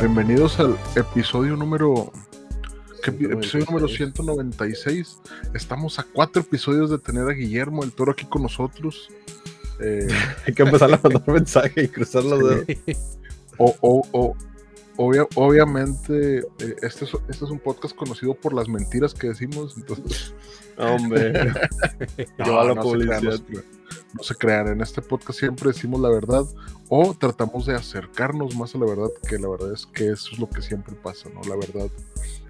Bienvenidos al episodio número. ¿qué epi- episodio número 196. Estamos a cuatro episodios de tener a Guillermo el Toro aquí con nosotros. Eh, Hay que empezar a mandar mensaje y cruzar los dedos. o- o- o- obvia- obviamente, eh, este, es, este es un podcast conocido por las mentiras que decimos. Entonces, Hombre, no, Lleva la no se crean, publicidad. no se crean. No se crean, en este podcast siempre decimos la verdad o tratamos de acercarnos más a la verdad, que la verdad es que eso es lo que siempre pasa, ¿no? La verdad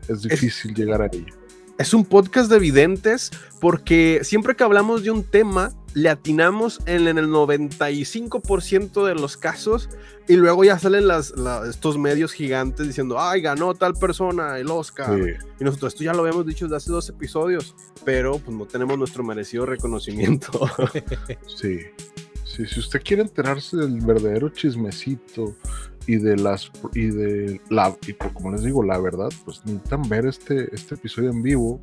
es difícil llegar a ella. es un podcast de videntes porque siempre que hablamos de un tema, le atinamos en, en el 95% de los casos y luego ya salen las, la- estos medios gigantes diciendo, ay, ganó tal persona el Oscar. Sí. Y nosotros esto ya lo habíamos dicho desde hace dos episodios, pero pues no tenemos nuestro merecido reconocimiento. Sí. Sí, si usted quiere enterarse del verdadero chismecito y de las y de la y como les digo, la verdad, pues necesitan ver este, este episodio en vivo.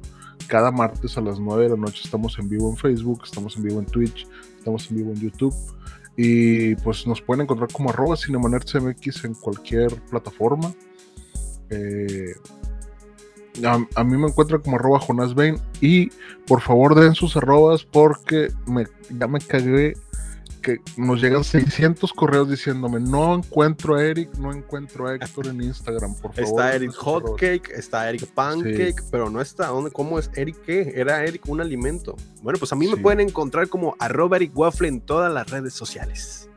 Cada martes a las 9 de la noche estamos en vivo en Facebook, estamos en vivo en Twitch, estamos en vivo en YouTube. Y pues nos pueden encontrar como arroba cinemanerdsmx en cualquier plataforma. Eh, a, a mí me encuentran como arroba Jonas Bain y por favor den sus arrobas porque me, ya me cagué que nos llegan 600 correos diciéndome no encuentro a Eric, no encuentro a Héctor en Instagram, por favor. Está Eric sus arrobas". Hotcake, está Eric Pancake, pero no está. ¿dónde, ¿Cómo es Eric qué? Era Eric un alimento. Bueno, pues a mí me pueden encontrar como arroba Eric Waffle en todas las redes sociales.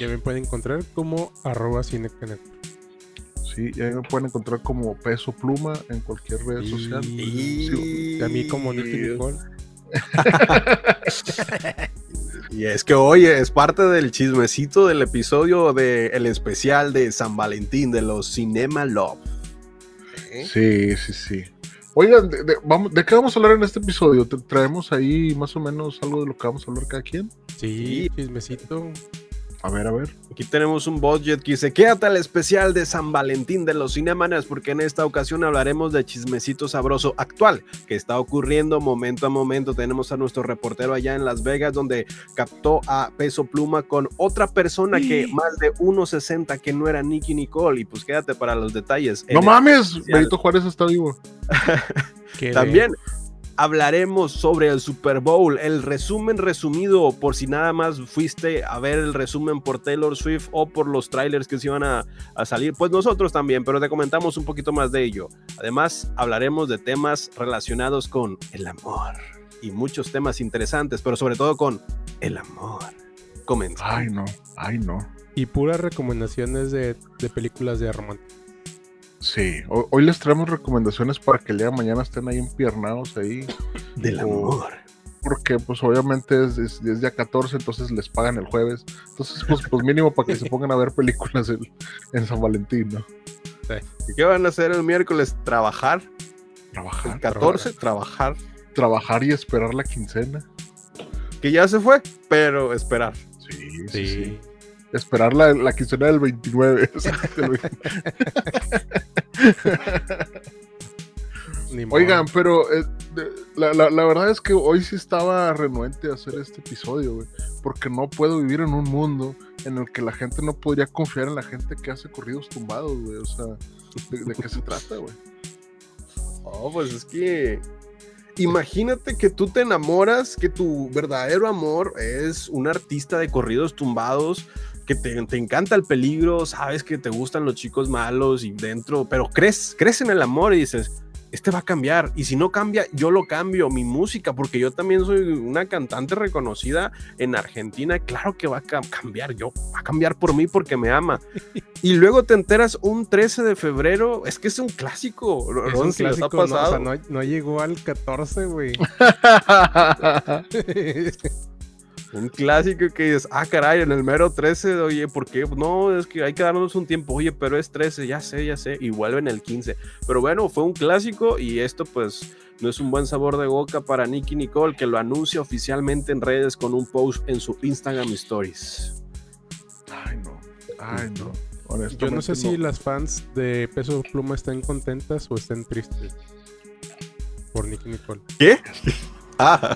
Ya me pueden encontrar como arroba cinecanet. Sí, y ahí me pueden encontrar como peso pluma en cualquier red social. Y a mí como Nicky Nicole. Y es que hoy es parte del chismecito del episodio del especial de San Valentín de los Cinema Love. ¿Eh? Sí, sí, sí. Oigan, de, de- vamos, ¿de qué vamos a hablar en este episodio? ¿Tra- ¿Traemos ahí más o menos algo de lo que vamos a hablar cada quien? Sí, chismecito. A ver, a ver. Aquí tenemos un budget que dice, quédate al especial de San Valentín de los Cinemanas porque en esta ocasión hablaremos de chismecito sabroso actual que está ocurriendo momento a momento. Tenemos a nuestro reportero allá en Las Vegas donde captó a Peso Pluma con otra persona que más de 1.60 que no era Nicky Nicole y pues quédate para los detalles. ¡No mames! Benito Juárez está vivo. También hablaremos sobre el Super Bowl, el resumen resumido por si nada más fuiste a ver el resumen por Taylor Swift o por los trailers que se iban a, a salir, pues nosotros también, pero te comentamos un poquito más de ello. Además, hablaremos de temas relacionados con el amor y muchos temas interesantes, pero sobre todo con el amor. Comenzamos. Ay, no. Ay, no. Y puras recomendaciones de, de películas de romántico. Sí, ho- hoy les traemos recomendaciones para que el día de mañana estén ahí empiernados ahí. Del o- amor. Porque pues obviamente es, es- es día 14, entonces les pagan el jueves. Entonces pues, pues mínimo para que se pongan a ver películas en, en San Valentín, ¿no? ¿Y qué van a hacer el miércoles? ¿Trabajar? Trabajar. El 14, trabajar. Trabajar y esperar la quincena. Que ya se fue, pero esperar. Sí, sí, sí. Sí. Esperar la, la quincena del 29. o sea, del 20. Ni modo. Oigan, pero eh, la- la verdad es que hoy sí estaba renuente a hacer este episodio, güey. Porque no puedo vivir en un mundo en el que la gente no podría confiar en la gente que hace corridos tumbados, güey. O sea, ¿de, de qué se trata, güey? Oh, pues es que. Imagínate que tú te enamoras, que tu verdadero amor es un artista de corridos tumbados, que te, te encanta el peligro, sabes que te gustan los chicos malos y dentro, pero crees, crees en el amor y dices, este va a cambiar. Y si no cambia, yo lo cambio, mi música, porque yo también soy una cantante reconocida en Argentina. Claro que va a cam- cambiar, yo, va a cambiar por mí porque me ama. Y luego te enteras un 13 de febrero, es que es un clásico. Es un si no, o sea, pasado. no, no llegó al 14, güey. Un clásico que dices, ah, caray, en el mero 13, oye, ¿por qué? No, es que hay que darnos un tiempo, oye, pero es 13, ya sé, ya sé, y vuelven el 15. Pero bueno, fue un clásico y esto pues no es un buen sabor de boca para Nicky Nicole, que lo anuncia oficialmente en redes con un post en su Instagram Stories. Ay, no. Ay, no. Yo no sé si las fans de Peso Pluma estén contentas o estén tristes por Nicky Nicole. ¿Qué? Ah.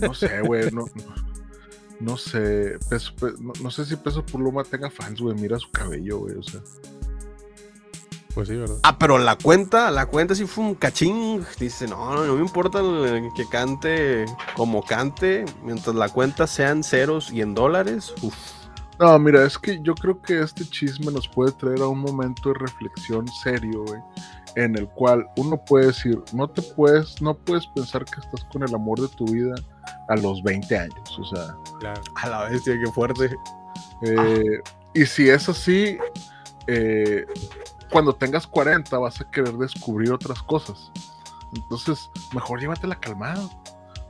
No sé, güey. No, no, sé. Peso, no, sé si Peso Pluma tenga fans, güey. Mira su cabello, güey. O sea. Pues sí, ¿verdad? Ah, pero la cuenta, la cuenta sí fue un cachín. Dice, no, no me importa que cante como cante, mientras la cuenta sean ceros y en dólares. Uf. No, mira, es que yo creo que este chisme nos puede traer a un momento de reflexión serio, güey, en el cual uno puede decir, no te puedes, no puedes pensar que estás con el amor de tu vida a los 20 años, o sea. Claro. A la bestia, qué fuerte. Eh, y si es así, eh, cuando tengas 40 vas a querer descubrir otras cosas. Entonces, mejor llévatela calmado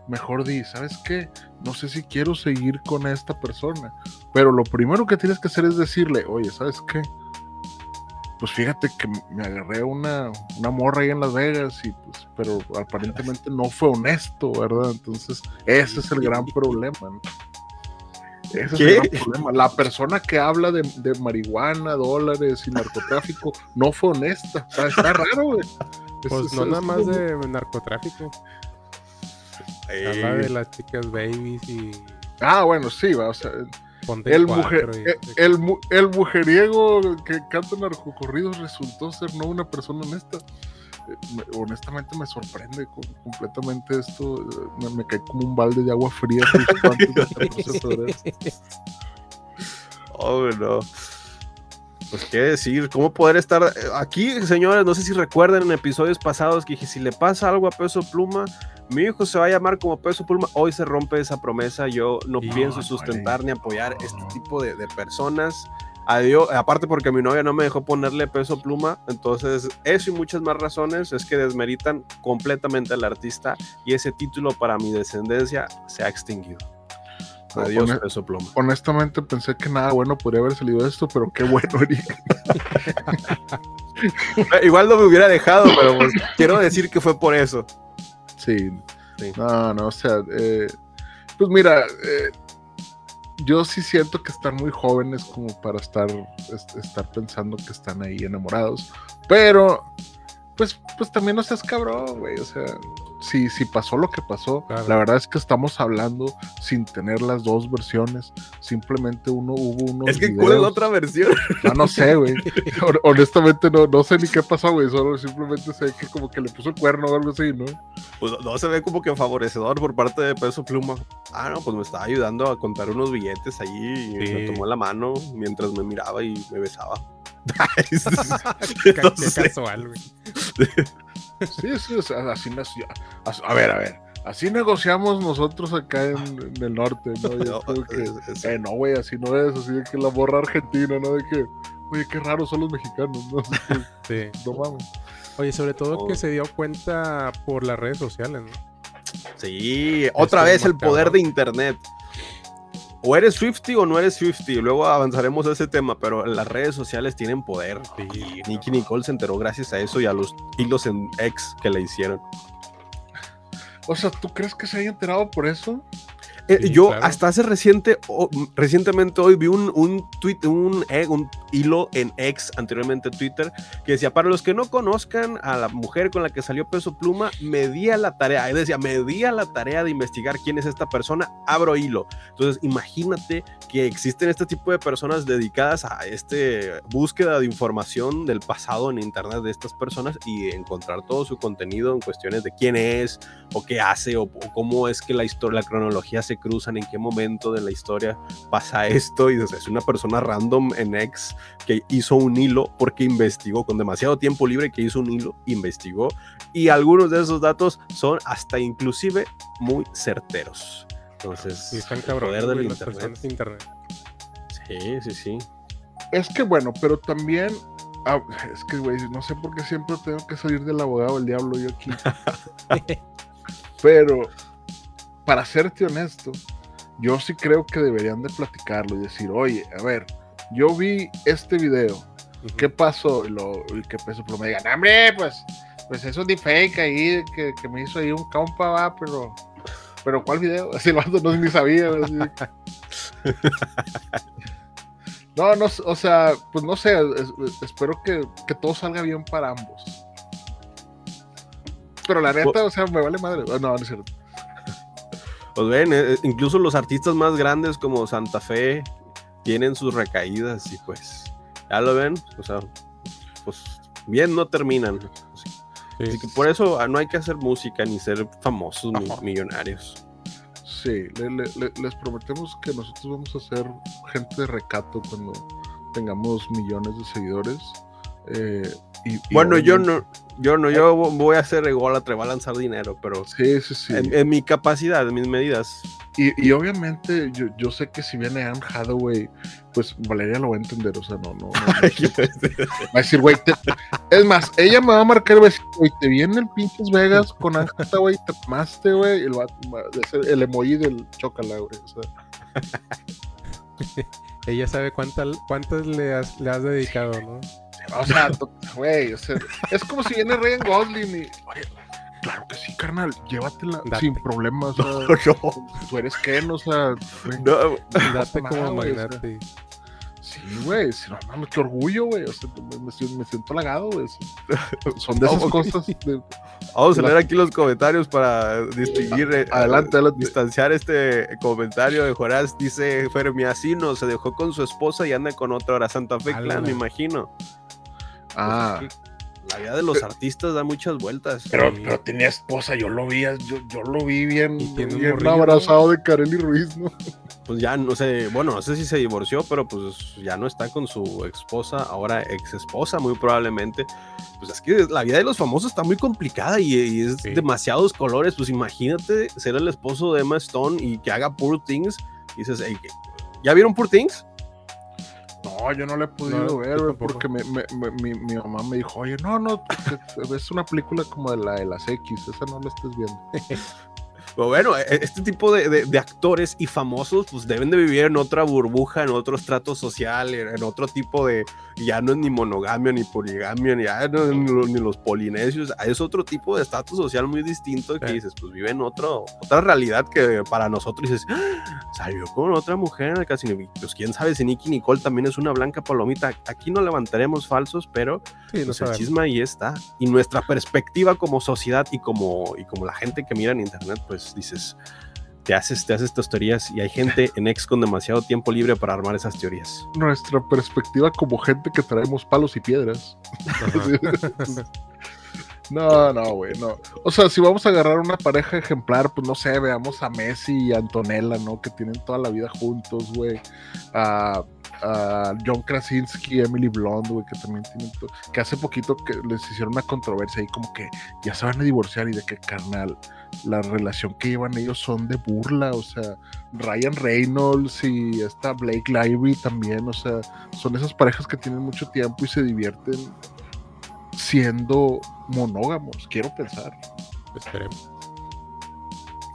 mejor di, ¿sabes qué? No sé si quiero seguir con esta persona. Pero lo primero que tienes que hacer es decirle, oye, ¿sabes qué? Pues fíjate que me agarré una, una morra ahí en Las Vegas y pues, pero aparentemente no fue honesto, ¿verdad? Entonces, ese es el gran problema, Ese es el gran problema. La persona que habla de, marihuana, dólares y narcotráfico no fue honesta. Está, raro, güey. Pues no nada más de narcotráfico. Habla de las chicas babies y. Ah, bueno, sí, va, o sea. El, mujer, eh, el, el, mujeriego que canta narcocorridos resultó ser no una persona honesta. Eh, honestamente me sorprende completamente esto. Eh, me, cae como un balde de agua fría. oh, no. Pues qué decir, cómo poder estar aquí, señores. No sé si recuerdan en episodios pasados que dije: si le pasa algo a peso pluma, mi hijo se va a llamar como Peso Pluma, hoy se rompe esa promesa, yo no pienso sustentar ni apoyar este tipo de, personas. Adiós, aparte porque mi novia no me dejó ponerle peso pluma, entonces eso y muchas más razones es que desmeritan completamente al artista y ese título para mi descendencia se ha extinguido. Peso pluma. Honestamente pensé que nada bueno podría haber salido de esto, pero qué bueno, Igual no me hubiera dejado, pero pues, quiero decir que fue por eso. Sí. No, no, o sea, eh, pues mira, eh, yo sí siento que están muy jóvenes como para estar, estar pensando que están ahí enamorados, pero pues, pues también no seas cabrón, güey, o sea, si, si pasó lo que pasó, la verdad es que estamos hablando sin tener las dos versiones. Simplemente uno hubo uno. Es que, ¿cuál es la otra versión? No, no sé, güey. Honestamente, no, no sé ni qué pasó, güey. Solo simplemente sé que como que le puso el cuerno o algo así, ¿no? Pues no se ve como que favorecedor por parte de Peso Pluma. Ah, no, pues me estaba ayudando a contar unos billetes allí. Y me tomó la mano mientras me miraba y me besaba. qué casual, güey. Sí, sí, así nació. A ver, a ver. Así negociamos nosotros acá en, el norte, ¿no? no, que, eh, no, güey, así no es, así de que la borra argentina, ¿no? De que, oye, qué raros son los mexicanos, ¿no? Sí. No mames. Oye, sobre todo que se dio cuenta por las redes sociales, ¿no? Sí, otra vez el poder de internet o eres Swifty o no eres Swifty. Luego avanzaremos a ese tema, pero las redes sociales tienen poder. y Nicky Nicole se enteró gracias a eso y a los hilos en ex que le hicieron. O sea, ¿tú crees que se haya enterado por eso? Eh, yo hasta hace reciente, recientemente hoy vi un, un tweet, un, eh, un hilo en ex, anteriormente Twitter, que decía, para los que no conozcan a la mujer con la que salió Peso Pluma, me di a la tarea, él decía, me di a la tarea de investigar quién es esta persona, abro hilo. Entonces, imagínate que existen este tipo de personas dedicadas a este búsqueda de información del pasado en internet de estas personas y encontrar todo su contenido en cuestiones de quién es o qué hace o, o cómo es que la historia, la cronología se cruzan, en qué momento de la historia pasa esto. Y es una persona random en X que hizo un hilo porque investigó con demasiado tiempo libre, que hizo un hilo, investigó. Y algunos de esos datos son hasta inclusive muy certeros. Entonces, están poder del internet. internet. Sí, sí, sí. Es que bueno, pero también ah, es que, güey, no sé por qué siempre tengo que salir del abogado del diablo yo aquí. Pero para serte honesto, yo sí creo que deberían de platicarlo y decir, oye, a ver, yo vi este video, ¿qué pasó? Y, lo, y que Peso Pluma digan, hombre, pues, pues es un deepfake ahí que, que me hizo ahí un compa, va, pero, pero ¿cuál video? Así el vato no ni sabía. No, no, o sea, pues no sé, es- es- espero que, que todo salga bien para ambos. Pero la neta, o sea, me vale madre. No, no es cierto. Pues ven, eh, incluso los artistas más grandes como Santa Fe tienen sus recaídas y pues, ya lo ven, o sea, pues bien no terminan. Así, Sí. así que por eso ah, no hay que hacer música ni ser famosos ni millonarios. Sí, le- le- le- les prometemos que nosotros vamos a ser gente de recato cuando tengamos millones de seguidores. Eh, y, y Bueno, yo no, yo no, yo voy a hacer ególatra, voy a lanzar dinero, pero Sí, sí, sí. en, en mi capacidad, en mis medidas. Y, y obviamente yo, yo sé que si viene Anne Hathaway, pues Valeria lo va a entender, o sea, no, no. no, no. Va a decir, güey, te- es más, ella me va a marcar y va a decir, güey, te vi en el pinches Vegas con Anne Hathaway, te tomaste, güey, y el, el emoji del chocala, güey, o sea. Ella sabe cuánta, cuántas le has, le has dedicado, ¿no? O sea, güey, o sea, es como si viene Ryan Gosling y, oye, claro que sí, carnal, llévatela Date. sin problemas, o sea, No, tú eres Ken, o sea, no, Date como magnate. Sí, güey, sí, no mames, qué orgullo, güey. O sea, me, me siento- halagado, güey. Son- de esas cosas. de- Vamos a leer aquí los comentarios para distinguir, eh, Adelante, adelante. distanciar este comentario de Joraz. Dice Fermiacino, se dejó con su esposa y anda con otra ahora Santa Fe. Clan, me imagino. Ah, Pues es que la vida de los artistas da muchas vueltas. pero, tenía esposa, yo lo vi, yo, yo lo vi bien, Y tiene un bien morrillo, ¿no? abrazado de Kareli Ruiz, ¿no? Pues ya no sé, bueno, no sé si se divorció, pero pues ya no está con su esposa, ahora ex esposa, muy probablemente. Pues es que la vida de los famosos está muy complicada y, y es Sí. demasiados colores. Pues imagínate ser el esposo de Emma Stone y que haga Poor Things. Y dices, "Ey, ¿qué- ¿ya vieron Poor Things? No, yo no la he podido No, ver, güey, porque me, me- me- mi, mi mamá me dijo, oye, no, no, que- es una película como de la de las X, esa no la estés viendo. Pero bueno, e- este tipo de, de- de actores y famosos pues deben de vivir en otra burbuja, en otro estrato social, en otro tipo de, ya no es ni monogamia, ni poligamia, ni, ya no ni, ni los polinesios, es otro tipo de estatus social muy distinto que Sí. dices, pues viven otro, otra realidad que para nosotros dices, "Ah, salió con otra mujer en el pues quién sabe si Nicky Nicole también es una blanca palomita, aquí no levantaremos falsos, pero Sí, pues el chisme ahí está. Y nuestra perspectiva como sociedad y como, y como la gente que mira en internet, pues dices, te haces, te haces tus teorías y hay gente en ex con demasiado tiempo libre para armar esas teorías. Nuestra perspectiva como gente que traemos palos y piedras. No, no, güey, no. O sea, si vamos a agarrar una pareja ejemplar, pues no sé, veamos a Messi y a Antonella, ¿no? Que tienen toda la vida juntos, güey. A, a John Krasinski y Emily Blunt, güey, que también tienen. Que hace poquito que les hicieron una controversia ahí, como que ya se van a divorciar y de que, carnal, la relación que llevan ellos son de burla, o sea, Ryan Reynolds y esta Blake Lively también, o sea, son esas parejas que tienen mucho tiempo y se divierten siendo monógamos, quiero pensar. Esperemos.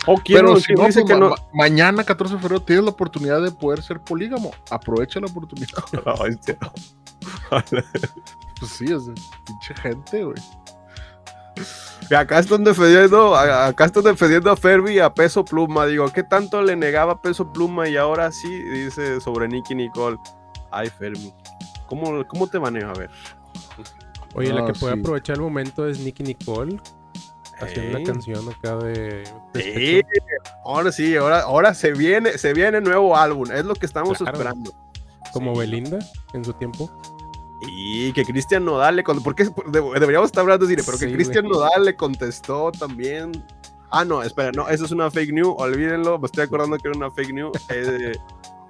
O Pero si no, dice pues, que ma- no. ma- mañana 14 de febrero tienes la oportunidad de poder ser polígamo. Aprovecha la oportunidad. Pues sí, es pinche gente, güey. Acá están defendiendo, a- acá están defendiendo a Ferby y a Peso Pluma. Digo, ¿qué tanto le negaba Peso Pluma y ahora sí dice sobre Nicky Nicole? Ay, Fermi. ¿Cómo, cómo te maneja? A ver. Oye, la que puede aprovechar el momento es Nicky Nicole. Haciendo Ey. una canción acá de. Sí, ahora sí, ahora, ahora se viene, se viene nuevo álbum, es lo que estamos Claro. esperando. Como Sí. Belinda en su tiempo. Y que Cristian Nodal le contestó, porque deberíamos estar hablando de cine, pero que Sí, Cristian güey. Nodal le contestó también. Ah, no, espera, no, eso es una fake news, olvídenlo, me estoy acordando que era una fake news. eh,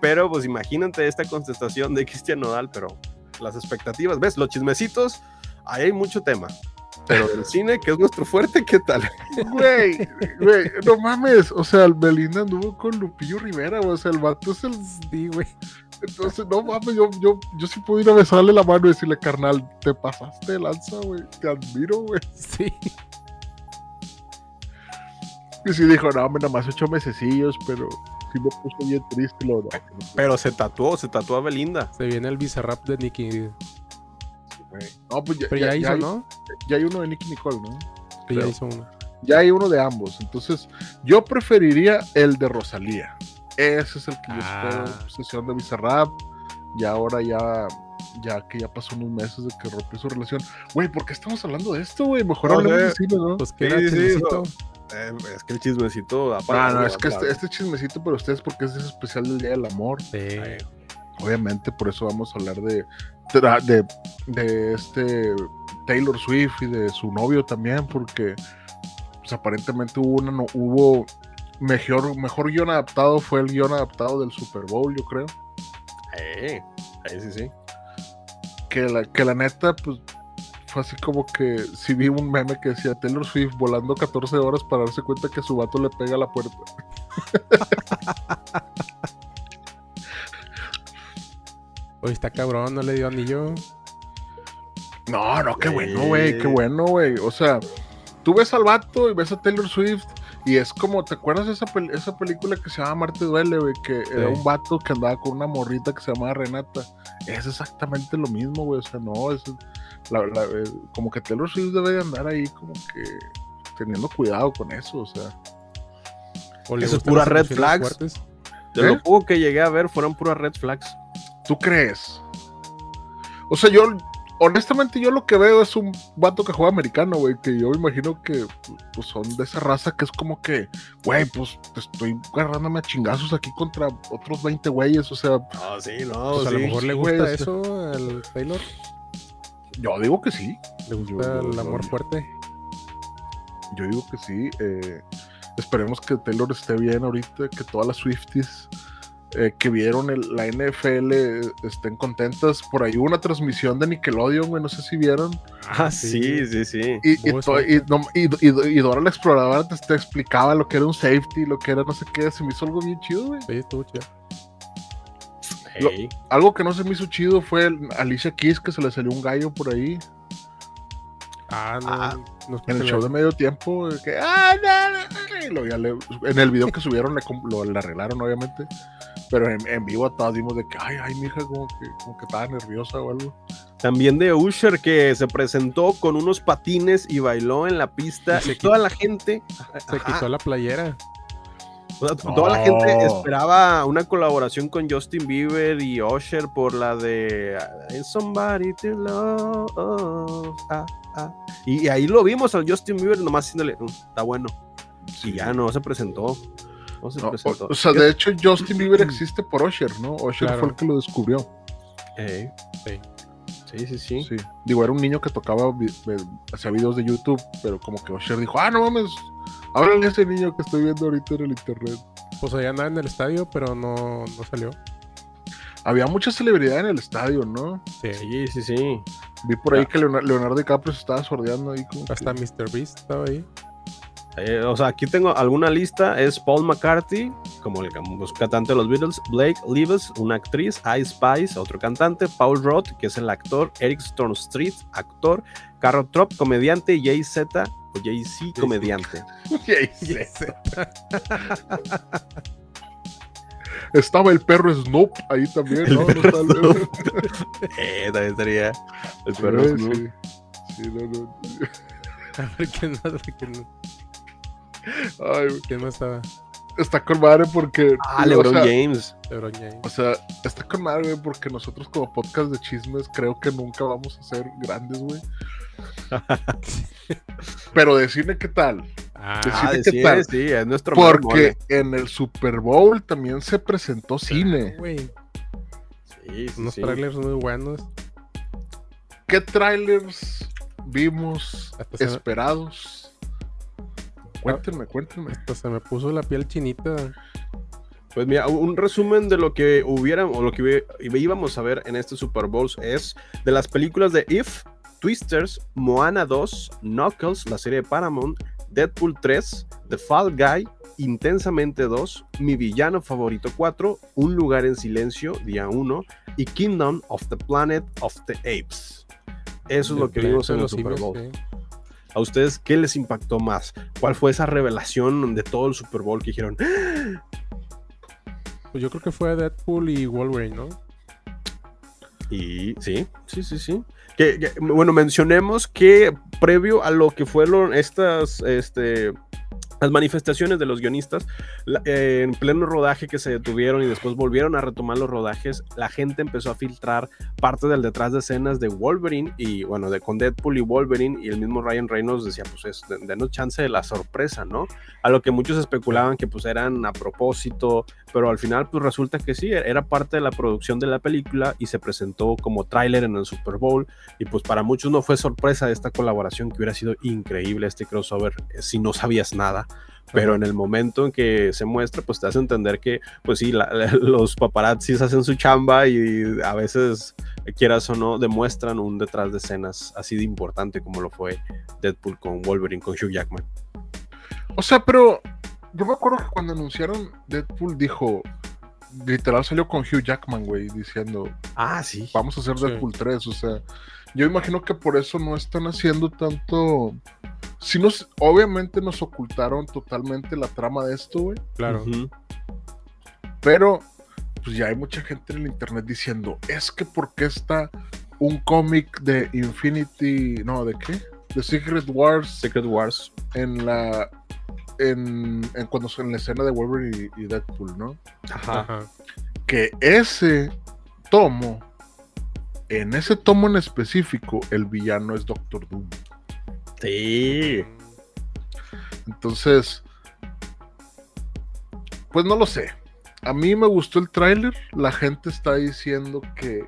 pero pues imagínate esta contestación de Cristian Nodal, pero las expectativas, ¿ves? Los chismecitos, ahí hay mucho tema. Pero del cine, que es nuestro fuerte, ¿qué tal? Güey, güey, no mames. O sea, el Belinda anduvo con Lupillo Rivera. O sea, el vato es el. Sí, güey. Entonces, no mames, yo, yo, yo sí puedo ir a besarle la mano y decirle, carnal, te pasaste de lanza, güey. Te admiro, güey. Sí. Y sí dijo, no, hombre, nada más ocho mesecillos, pero. sí me puso bien triste. Lo, no, Pero se tatuó, se tatuó a Belinda. Se viene el Bizarrap de Nicky. No, pues ya, Pero ya, ya- hizo, ya hay, ¿no? ya hay uno de Nicky Nicole, ¿no? Sí, ya hizo uno. Ya hay uno de ambos. Entonces, yo preferiría el de Rosalía. Ese es el que yo Ah. espero. Sesión de Bizarrap. Y ahora ya, ya que ya pasó unos meses de que rompió su relación. Güey, ¿por qué estamos hablando de esto, güey? Mejor No hablemos de cine, ¿no? Pues que Sí, era sí, chismecito. Eh, es que el chismecito. Aparte, no, es que este, este chismecito para ustedes porque es especial del Día del Amor. Sí. Obviamente, por eso vamos a hablar de, de, de este Taylor Swift y de su novio también, porque pues, aparentemente hubo una no- hubo mejor, mejor guion adaptado, fue el guion adaptado del Super Bowl, yo creo. Eh, ahí sí, sí. Que la, que la neta, pues fue así como que si vi un meme que decía Taylor Swift volando 14 horas para darse cuenta que su vato le pega a la puerta. Oye, está cabrón, no le dio anillo. No, no, qué bueno, güey, qué bueno, güey. O sea, tú ves al vato y ves a Taylor Swift y es como, ¿te acuerdas de esa, pel- esa película que se llama Marte Duele, güey? Que era un vato que andaba con una morrita que se llamaba Renata. Es exactamente lo mismo, güey. O sea, no, es la- la- eh, como que Taylor Swift debe de andar ahí como que teniendo cuidado con eso, o sea. O Eso es pura red flags. fuertes. De ¿Eh? lo poco que llegué a ver fueron puras red flags. ¿Tú crees? O sea, yo, honestamente, yo lo que veo es un vato que juega americano, güey, que yo me imagino que pues, son de esa raza que es como que, güey, pues estoy agarrándome a chingazos aquí contra otros 20 güeyes, o sea, Ah, sí, no, Pues a lo sí. mejor le sí, gusta eso al Taylor. yo digo que sí, Le gusta Yo- yo- el amor yo- fuerte. yo digo que sí. eh, esperemos que Taylor esté bien ahorita, que todas las Swifties eh, que vieron el- la NFL estén contentas. Por ahí hubo una transmisión de Nickelodeon, güey, no sé si vieron. Ah, sí, sí, sí. Y, y, y, no- y- y- y Dora la exploradora te, te explicaba lo que era un safety, lo que era no sé qué, se me hizo algo bien chido, güey. Sí, estuvo chido. Lo-. Algo que no se me hizo chido fue el Alicia Keys, que se le salió un gallo por ahí, Ah, no. Ah, no en el show de medio tiempo, que, ah, no, no, no", y luego ya le- en el video que subieron le, lo, le arreglaron, obviamente, pero en, en vivo todos dimos de que, ay, ay, mi hija, como que, como que estaba nerviosa o algo. También de Usher que se presentó con unos patines y bailó en la pista Y se y toda la gente, Se Ajá. quitó la playera. o sea, toda la gente esperaba una colaboración con Justin Bieber y Usher por la de Somebody to Love. ah, ah. Y, y ahí lo vimos al Justin Bieber nomás haciéndole, "Mm, está bueno. Y ya no se presentó. No se No, presentó. o, o sea, de hecho, Justin Bieber existe por Usher, ¿no? Usher Claro. fue el que lo descubrió. Sí. Sí, sí, sí. Sí. Digo, era un niño que tocaba, hacía videos de YouTube, pero como que Usher dijo, ah, no mames, háblale a ese niño que estoy viendo ahorita en el internet. Pues allá andaba en el estadio, pero no, no salió. Había mucha celebridad en el estadio, ¿no? Sí. Sí, sí, sí. Vi por ahí que Leonardo, Leonardo DiCaprio se estaba sordeando ahí. Como que- Hasta Mr. Beast estaba ahí. Eh, o sea, aquí tengo alguna lista. Es Paul McCarthy, como el los cantante de los Beatles, Blake Livens, una actriz, Ice Spice, otro cantante, Paul Roth, que es el actor, Eric Street, actor, Carol Trop, comediante, Jay Z, o Jay Z, comediante. Y ahí se- Estaba el perro Snoop ahí también, ¿no? Perro estaba el- eh, también estaría el perro sí. Snoop. Sí, no, no. A ver quién más, quién, Ay, güey. quién más estaba. está con madre porque. Ah, o LeBron sea, James. LeBron James. O sea, está con madre, güey, porque nosotros como podcast de chismes creo que nunca vamos a ser grandes, güey. Pero de cine, ¿qué tal? Ah, Decime Ah, de qué sí, tal. sí, es nuestro Porque mole. en el Super Bowl también se presentó cine. güey. Sí, sí, Unos sí. trailers muy buenos. ¿Qué trailers vimos Hasta esperados? Cuéntenme, cuéntenme. Hasta se me puso la piel chinita. Pues mira, un resumen de lo que hubiera o lo que íbamos a ver en este Super Bowl es de las películas de If, Twisters, Moana 2, Knuckles, la serie de Paramount, Deadpool 3, The Fall Guy, Intensamente 2, Mi Villano Favorito 4, Un Lugar en Silencio, día 1, y Kingdom of the Planet of the Apes. Eso es lo que vimos en el Super Bowl. sí. ¿A ustedes qué les impactó más? ¿Cuál fue esa revelación de todo el Super Bowl que dijeron? Pues yo creo que fue Deadpool y Wolverine, ¿no? Y sí, sí, sí, sí. Que, bueno, mencionemos que previo a lo que fueron estas, este, las manifestaciones de los guionistas, eh, en pleno rodaje que se detuvieron y después volvieron a retomar los rodajes, la gente empezó a filtrar parte del detrás de escenas de Wolverine y bueno, de con Deadpool y Wolverine y el mismo Ryan Reynolds decía, pues es, denos chance de la sorpresa, ¿no? A lo que muchos especulaban que pues eran a propósito, pero al final pues resulta que sí, era parte de la producción de la película y se presentó como tráiler en el Super Bowl y pues para muchos no fue sorpresa esta colaboración que hubiera sido increíble este crossover eh, si no sabías nada pero en el momento en que se muestra, pues te hace entender que, pues sí, los paparazzis hacen su chamba y a veces, quieras o no, demuestran un detrás de escenas así de importante como lo fue Deadpool con Wolverine, con Hugh Jackman. O sea, pero yo me acuerdo que cuando anunciaron Deadpool dijo, literal salió con Hugh Jackman, güey, diciendo, ah, sí. Vamos a hacer Deadpool 3, o sea, yo imagino que por eso no están haciendo tanto si nos, obviamente nos ocultaron totalmente la trama de esto, güey. Claro. Pero, pues ya hay mucha gente en el internet diciendo, es que porque está un cómic de Infinity, no, ¿de qué? De Secret Wars. Secret Wars. En la, en, en cuando en la escena de Wolverine y, Deadpool, ¿no? Ajá. Que ese tomo, en ese tomo en específico, el villano es Doctor Doom. Sí. Entonces, pues no lo sé. A mí me gustó el tráiler. La gente está diciendo que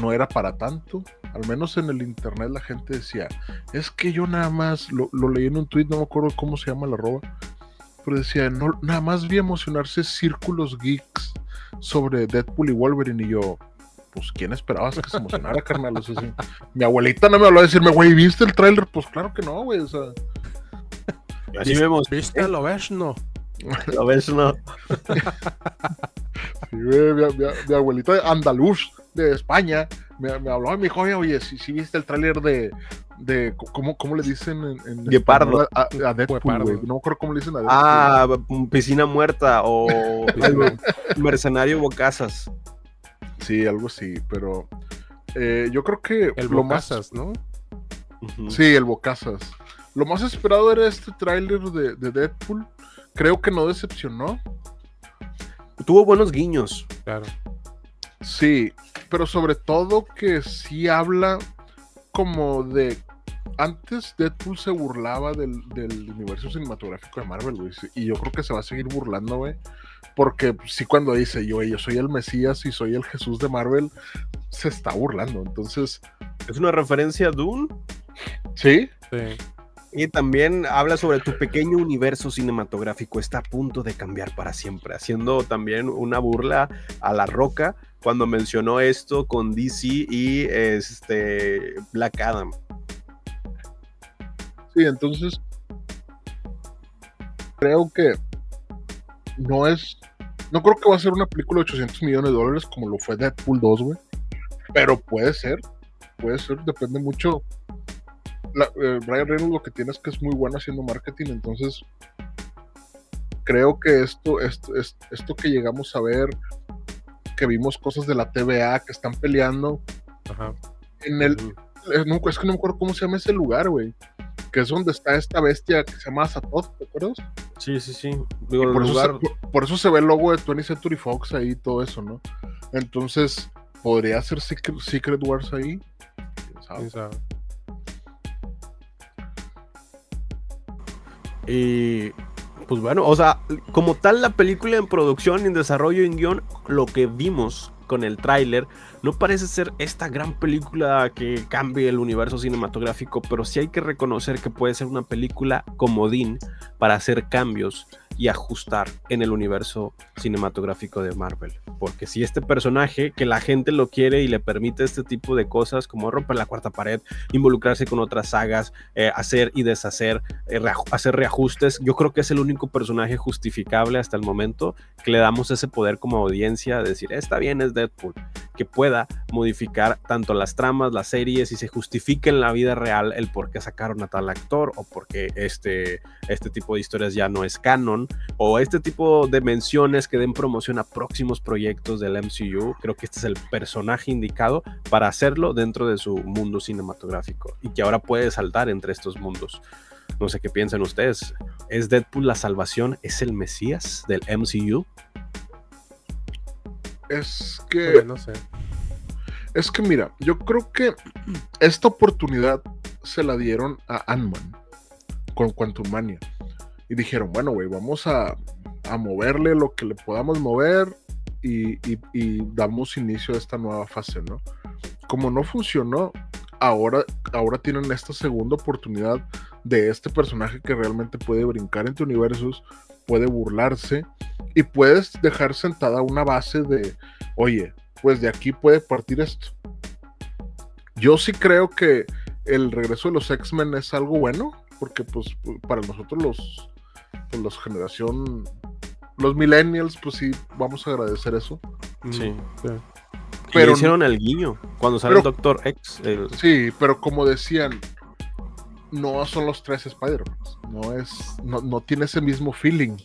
no era para tanto. Al menos en el internet la gente decía, es que yo nada más, lo, leí en un tweet, no me acuerdo cómo se llama la roba, pero decía, no, nada más vi emocionarse círculos geeks sobre Deadpool y Wolverine y yo, pues, ¿quién esperabas que se emocionara, carnal? mi abuelita no me habló a decirme, güey, ¿viste el tráiler? Pues claro que no, güey, o sea. Así vemos. ¿Viste? ¿Lo ves? No. Lo ves, no. sí, mi, abuelita andaluz de España me, habló y me dijo, oye, si ¿sí, viste el tráiler de, de ¿cómo, ¿cómo, le dicen en, en Guepardo. A, a Deadpool, güey. No me acuerdo cómo le dicen a Deadpool. Ah, piscina muerta o mercenario bocazas. Sí, algo así, pero eh, yo creo que el lo Bocazas, ¿no? Sí, el Bocazas. Lo más esperado era este tráiler de, Deadpool. Creo que no decepcionó. Tuvo buenos guiños. Claro. Sí, pero sobre todo que sí habla como de antes Deadpool se burlaba del, del, universo cinematográfico de Marvel, güey. Y yo creo que se va a seguir burlando, güey. Porque sí, cuando dice yo, yo soy el Mesías y soy el Jesús de Marvel, se está burlando. Entonces. ¿Es una referencia a Dune? Sí. Sí. Y también habla sobre tu pequeño universo cinematográfico. Está a punto de cambiar para siempre. Haciendo también una burla a La Roca cuando mencionó esto con DC y este Black Adam. Sí, entonces. Creo que no es. No creo que va a ser una película de 800 millones de dólares como lo fue Deadpool 2, güey. Pero puede ser. Puede ser, depende mucho. La, eh, Ryan Reynolds lo que tiene es que es muy bueno haciendo marketing, entonces creo que esto, esto, esto que llegamos a ver, que vimos cosas de la TVA que están peleando, Ajá. en el, es, es que no me acuerdo cómo se llama ese lugar, güey que es donde está esta bestia que se llama Satoth, ¿te acuerdas? Sí, sí, sí. por, eso se, ve el logo de 20 Century Fox ahí y todo eso, ¿no? Entonces, ¿podría ser Secret, Wars ahí? ¿Quién sabe? Y pues bueno, o sea, como tal la película en producción, en desarrollo, en guion, lo que vimos con el tráiler no parece ser esta gran película que cambie el universo cinematográfico, pero sí hay que reconocer que puede ser una película comodín para hacer cambios y ajustar en el universo cinematográfico de Marvel. Porque si este personaje, que la gente lo quiere y le permite este tipo de cosas, como romper la cuarta pared, involucrarse con otras sagas, eh, hacer y deshacer, eh, hacer reajustes, yo creo que es el único personaje justificable hasta el momento que le damos ese poder como audiencia de decir, está bien, es Deadpool que pueda modificar tanto las tramas, las series y se justifique en la vida real el por qué sacaron a tal actor o por qué este, este tipo de historias ya no es canon o este tipo de menciones que den promoción a próximos proyectos del MCU. Creo que este es el personaje indicado para hacerlo dentro de su mundo cinematográfico y que ahora puede saltar entre estos mundos. No sé qué piensan ustedes. ¿Es Deadpool la salvación? ¿Es el Mesías del MCU? Es que. no sé. Es que mira, yo creo que esta oportunidad se la dieron a Ant-Man con Quantum Mania. Y dijeron, bueno, güey, vamos a, a, moverle lo que le podamos mover y, y, y, damos inicio a esta nueva fase, ¿no? Como no funcionó, ahora, ahora tienen esta segunda oportunidad de este personaje que realmente puede brincar entre universos, puede burlarse y puedes dejar sentada una base de, oye, pues de aquí puede partir esto. Yo sí creo que el regreso de los X-Men es algo bueno, porque pues para nosotros los, pues, los generación, los millennials, pues sí, vamos a agradecer eso. Sí. sí. Pero hicieron el guiño cuando sale pero, el Doctor X. El... Sí, pero como decían, no son los tres Spider-Man. No es, no, no tiene ese mismo feeling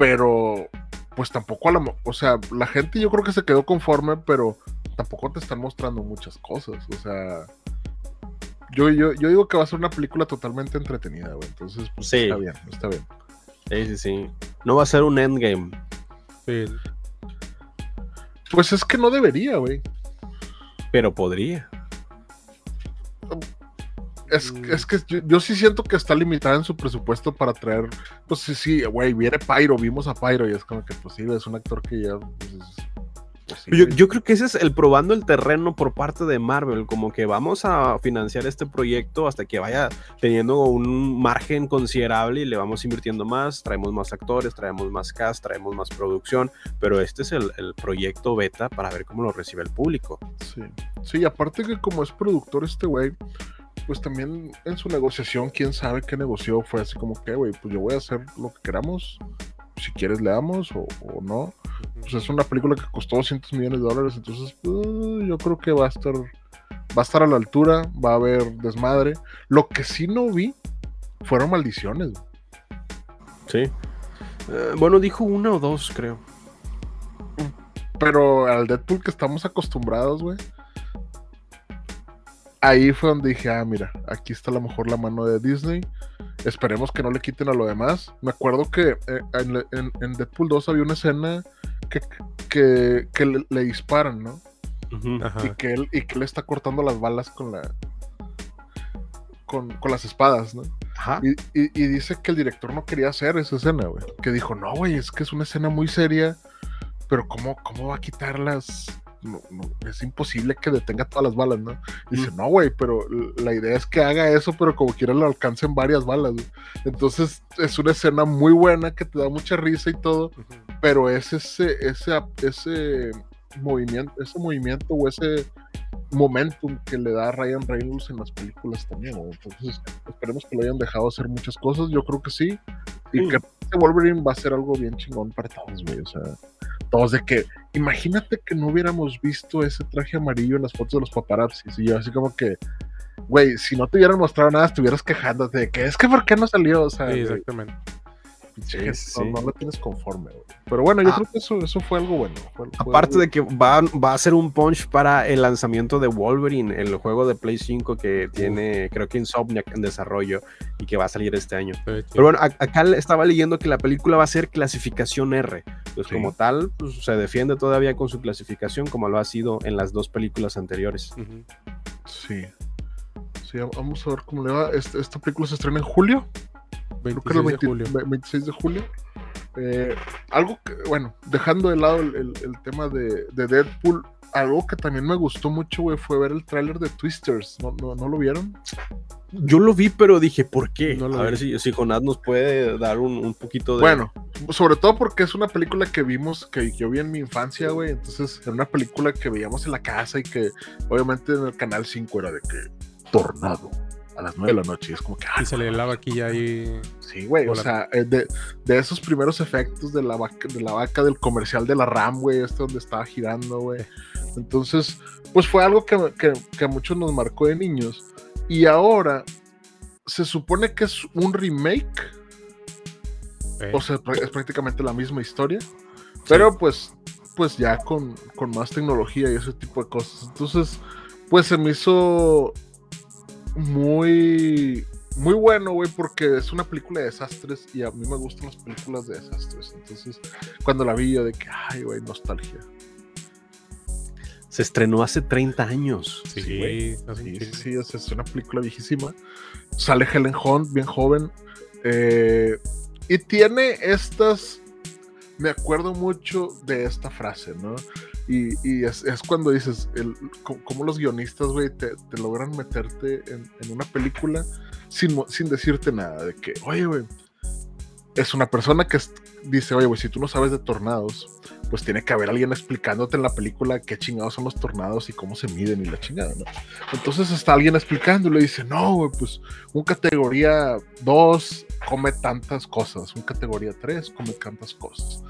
pero pues tampoco a la, o sea, la gente yo creo que se quedó conforme, pero tampoco te están mostrando muchas cosas, o sea, yo, yo, yo digo que va a ser una película totalmente entretenida, güey, entonces pues sí. está bien, está bien. Sí, sí, sí. No va a ser un endgame. Sí. Pues es que no debería, güey. Pero podría. Es, es, que yo, yo, sí siento que está limitada en su presupuesto para traer. Pues sí, sí, güey, viene Pyro, vimos a Pyro y es como que, pues sí, es un actor que ya. Pues, pues sí, yo, yo, creo que ese es el probando el terreno por parte de Marvel, como que vamos a financiar este proyecto hasta que vaya teniendo un margen considerable y le vamos invirtiendo más, traemos más actores, traemos más cast, traemos más producción, pero este es el, el proyecto beta para ver cómo lo recibe el público. Sí, sí, aparte que como es productor este güey, pues también en su negociación, quién sabe qué negoció, fue así como que, güey, pues yo voy a hacer lo que queramos, si quieres le damos o, o, no. Pues es una película que costó 200 millones de dólares, entonces uh, yo creo que va a estar va a estar a la altura, va a haber desmadre. Lo que sí no vi fueron maldiciones. Sí. Eh, bueno, dijo una o dos, creo. Pero al Deadpool que estamos acostumbrados, güey ahí fue donde dije, ah, mira, aquí está a lo mejor la mano de Disney. Esperemos que no le quiten a lo demás. Me acuerdo que eh, en, en, en, Deadpool 2 había una escena que, que, que le, le, disparan, ¿no? Uh -huh. y, que él, y que él está cortando las balas con la. Con, con las espadas, ¿no? Y, y, y, dice que el director no quería hacer esa escena, güey. Que dijo, no, güey, es que es una escena muy seria. Pero ¿cómo, cómo va a quitar las, no, no, es imposible que detenga todas las balas, ¿no? Y dice, no, güey, pero la idea es que haga eso, pero como quiera le alcancen varias balas. Entonces es una escena muy buena que te da mucha risa y todo, uh -huh. pero es ese, ese, ese movimiento, ese movimiento o ese momentum que le da a Ryan Reynolds en las películas también, ¿no? Entonces esperemos que lo hayan dejado hacer muchas cosas, yo creo que sí, y que Wolverine va a ser algo bien chingón para todos, güey, o sea todos de que, imagínate que no hubiéramos visto ese traje amarillo en las fotos de los paparazzis. Y yo así como que, güey, si no te hubieran mostrado nada, estuvieras quejándote de que es que ¿por qué no salió? O sea, sí, exactamente. Sí, sí. No, no, lo tienes conforme, güey. Pero bueno, yo ah. creo que eso, eso fue algo bueno. Fue, fue Aparte algo... de que va, va, a ser un punch para el lanzamiento de Wolverine, el juego de Play 5 que tiene, uh. creo que Insomniac en desarrollo y que va a salir este año. Sí. Pero bueno, acá estaba leyendo que la película va a ser clasificación R. Pues sí. como tal, pues, se defiende todavía con su clasificación como lo ha sido en las dos películas anteriores. Uh -huh. Sí. Sí, vamos a ver cómo le va. Este, esta película se estrena en julio. 26 creo que el 20, de julio. 26 de julio. Eh, algo que, bueno, dejando de lado el, el, el tema de, de, Deadpool, algo que también me gustó mucho, güey, fue ver el tráiler de Twisters. ¿No, ¿No, ¿No, lo vieron? Yo lo vi, pero dije, ¿por qué? No a ver si, si Jonás nos puede dar un, un, poquito de. Bueno, sobre todo porque es una película que vimos, que yo vi en mi infancia, güey. Entonces, era una película que veíamos en la casa y que, obviamente, en el canal 5 era de que Tornado a las 9 de la noche. Y es como que. y se le lava aquí ya ahí. Sí, güey. O sea, eh, de, de, esos primeros efectos de la, vaca, de la vaca del comercial de la RAM, güey, este donde estaba girando, güey. Entonces, pues fue algo que, que, que a muchos nos marcó de niños. Y ahora se supone que es un remake. O sea, es prácticamente la misma historia. Pero pues, pues ya con, con, más tecnología y ese tipo de cosas. Entonces, pues se me hizo muy, muy bueno, güey, porque es una película de desastres y a mí me gustan las películas de desastres. Entonces, cuando la vi yo de que, ay, güey, nostalgia. Se estrenó hace 30 años. Sí, sí, sí, es una película viejísima. Sale Helen Hunt, bien joven. Eh, y tiene estas. Me acuerdo mucho de esta frase, ¿no? Y, es, cuando dices, el, cómo los guionistas, güey, te, logran meterte en, una película sin, sin decirte nada. De que, oye, güey, es una persona que dice, oye, güey, si tú no sabes de tornados, pues tiene que haber alguien explicándote en la película qué chingados son los tornados y cómo se miden y la chingada, ¿no? Entonces está alguien explicando y le dice, no, güey, pues un categoría 2 come tantas cosas, un categoría 3 come tantas cosas,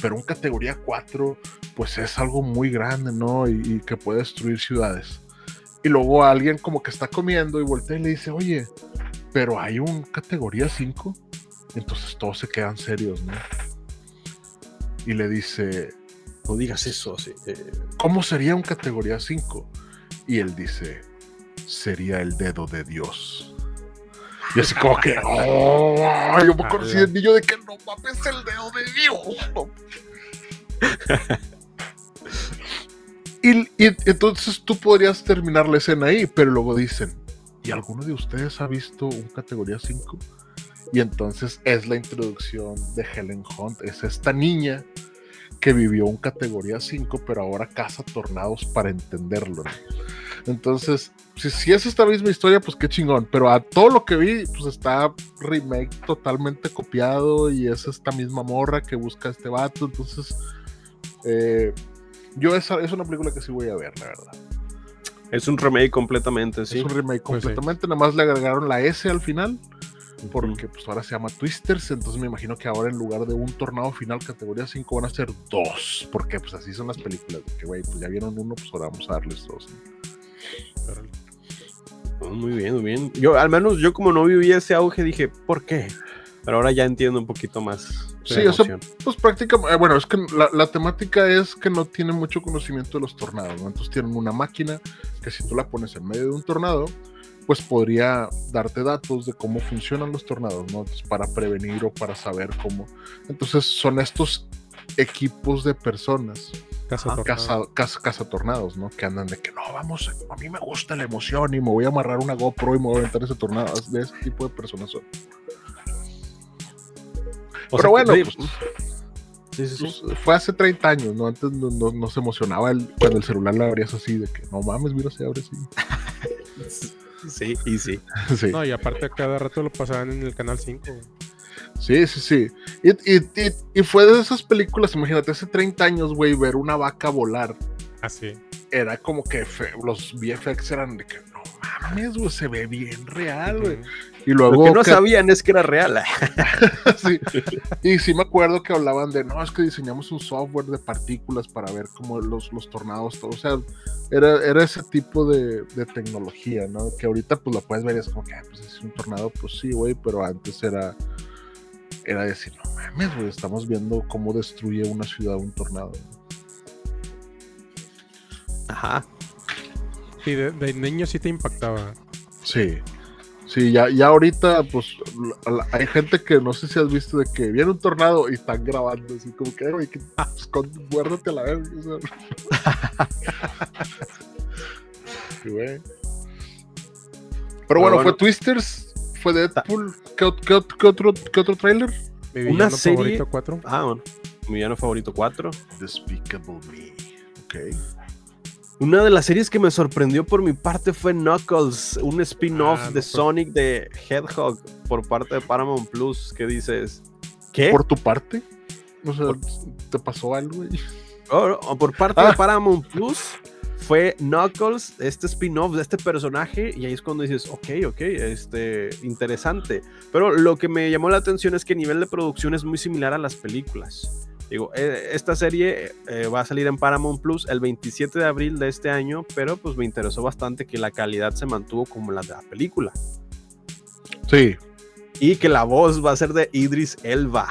pero un categoría 4 pues es algo muy grande, ¿no? Y, y que puede destruir ciudades. Y luego alguien como que está comiendo y voltea y le dice, oye, pero hay un categoría 5 entonces todos se quedan serios, ¿no? Y le dice, no digas eso. Eh". ¿Cómo sería un categoría 5? Y él dice, sería el dedo de Dios. Y así como que, oh, yo me conocí el niño de que no mames el dedo de Dios. y, y, entonces tú podrías terminar la escena ahí, pero luego dicen, ¿y alguno de ustedes ha visto un categoría 5? Y entonces es la introducción de Helen Hunt. Es esta niña que vivió un categoría 5, pero ahora caza tornados para entenderlo. Entonces, si, si, es esta misma historia, pues qué chingón. Pero a todo lo que vi, pues está remake totalmente copiado y es esta misma morra que busca a este vato. Entonces, eh, yo esa es una película que sí voy a ver, la verdad. Es un remake completamente, sí. Es un remake pues completamente, nada más le agregaron la S al final porque pues ahora se llama Twisters, entonces me imagino que ahora en lugar de un tornado final categoría 5 van a ser dos, porque pues así son las películas, que güey, pues ya vieron uno, pues ahora vamos a darles dos. Oh, muy bien, muy bien. Yo, al menos yo como no viví ese auge, dije, ¿por qué? Pero ahora ya entiendo un poquito más. Sí, o sea, pues prácticamente, eh, bueno, es que la, la, temática es que no tienen mucho conocimiento de los tornados, ¿no? Entonces tienen una máquina que si tú la pones en medio de un tornado, pues podría darte datos de cómo funcionan los tornados, ¿no? para prevenir o para saber cómo. Entonces son estos equipos de personas. Casa, tornados, ¿no? Que andan de que no, vamos, a mí me gusta la emoción y me voy a amarrar una GoPro y me voy a aventar ese tornado. De ese tipo de personas son. Pero bueno, pues, pues, fue hace 30 años, ¿no? Antes no, se emocionaba el, cuando el celular le abrías así, de que no mames, mira, se abre así. Sí, y sí. No, y aparte cada rato lo pasaban en el canal 5. Sí, sí, sí. Y, fue de esas películas, imagínate, hace 30 años, güey, ver una vaca volar. Así. Ah, Era como que los VFX eran de que no mames, güey, se ve bien real, güey. Y luego. Lo que no sabían es que era real. sí. Y sí me acuerdo que hablaban de, no, es que diseñamos un software de partículas para ver cómo los, los tornados, todo. O sea, era, era ese tipo de, de, tecnología, ¿no? Que ahorita pues lo puedes ver y es como que, ah, pues es un tornado, pues sí, güey, pero antes era, era decir, no mames, güey, estamos viendo cómo destruye una ciudad un tornado. Ajá. Sí, de, de niño sí te impactaba. Sí. Sí, ya, ya ahorita, pues, hay gente que no sé si has visto de que viene un tornado y están grabando, así como que, güey, que, pues, guárdate la verga. sí, güey. Pero bueno, fue Twisters, fue Deadpool. ¿Qué, qué, qué otro, qué otro trailer? Mi Una serie... favorito 4. Ah, bueno. Mi villano favorito 4. Despicable Me. Ok. Una de las series que me sorprendió por mi parte fue Knuckles, un spin-off ah, de Sonic de Hedgehog por parte de Paramount Plus. ¿Qué dices? ¿Qué? ¿Por tu parte? O sea, ¿te pasó algo? Oh, por parte de ah. Paramount Plus fue Knuckles, este spin-off de este personaje, y ahí es cuando dices, ok, ok, este, interesante. Pero lo que me llamó la atención es que el nivel de producción es muy similar a las películas. Digo, eh, esta serie eh, va a salir en Paramount Plus el 27 de abril de este año, pero pues me interesó bastante que la calidad se mantuvo como la de la película. Sí. Y que la voz va a ser de Idris Elba.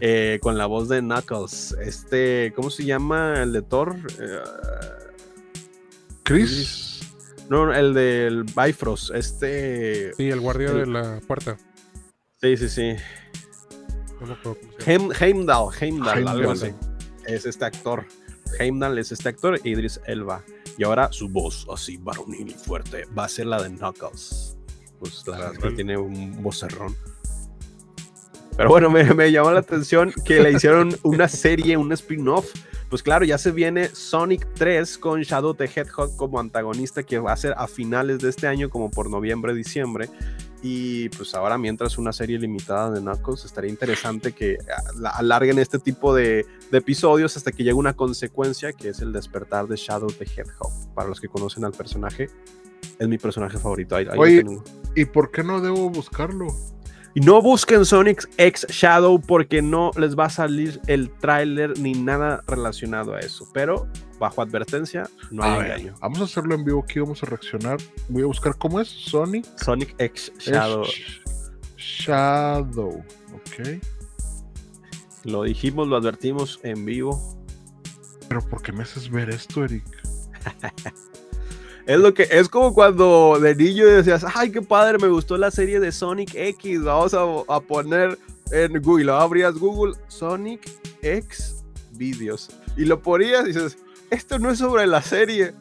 Eh, con la voz de Knuckles. Este, ¿cómo se llama el de Thor? Chris. No, el del Bifrost. Este. Sí, el guardia de la puerta. Sí, sí, sí. Heimdall, Heimdall, algo así. Es este actor. Heimdall es este actor, Idris Elba. Y ahora su voz, así varonil y fuerte, va a ser la de Knuckles. Pues la verdad tiene un vocerrón. Pero bueno, me, me, llamó la atención que le hicieron una serie, un spin-off. Pues claro, ya se viene Sonic 3 con Shadow the Hedgehog como antagonista que va a ser a finales de este año, como por noviembre, diciembre. Y pues ahora mientras una serie limitada de Knuckles, estaría interesante que alarguen este tipo de, episodios hasta que llegue una consecuencia que es el despertar de Shadow the Hedgehog. Para los que conocen al personaje, es mi personaje favorito. Oye, ¿y por qué no debo buscarlo? Y no busquen Sonic X Shadow porque no les va a salir el tráiler ni nada relacionado a eso. Pero bajo advertencia, no hay engaño. Vamos a hacerlo en vivo aquí, vamos a reaccionar. Voy a buscar cómo es Sonic. Sonic X Shadow. Shadow, ok. Lo dijimos, lo advertimos en vivo. Pero ¿por qué me haces ver esto, Eric? Es lo que es como cuando de niño decías, ay, qué padre, me gustó la serie de Sonic X. Vamos a, poner en Google, abrías Google Sonic X videos y lo ponías y dices, esto no es sobre la serie.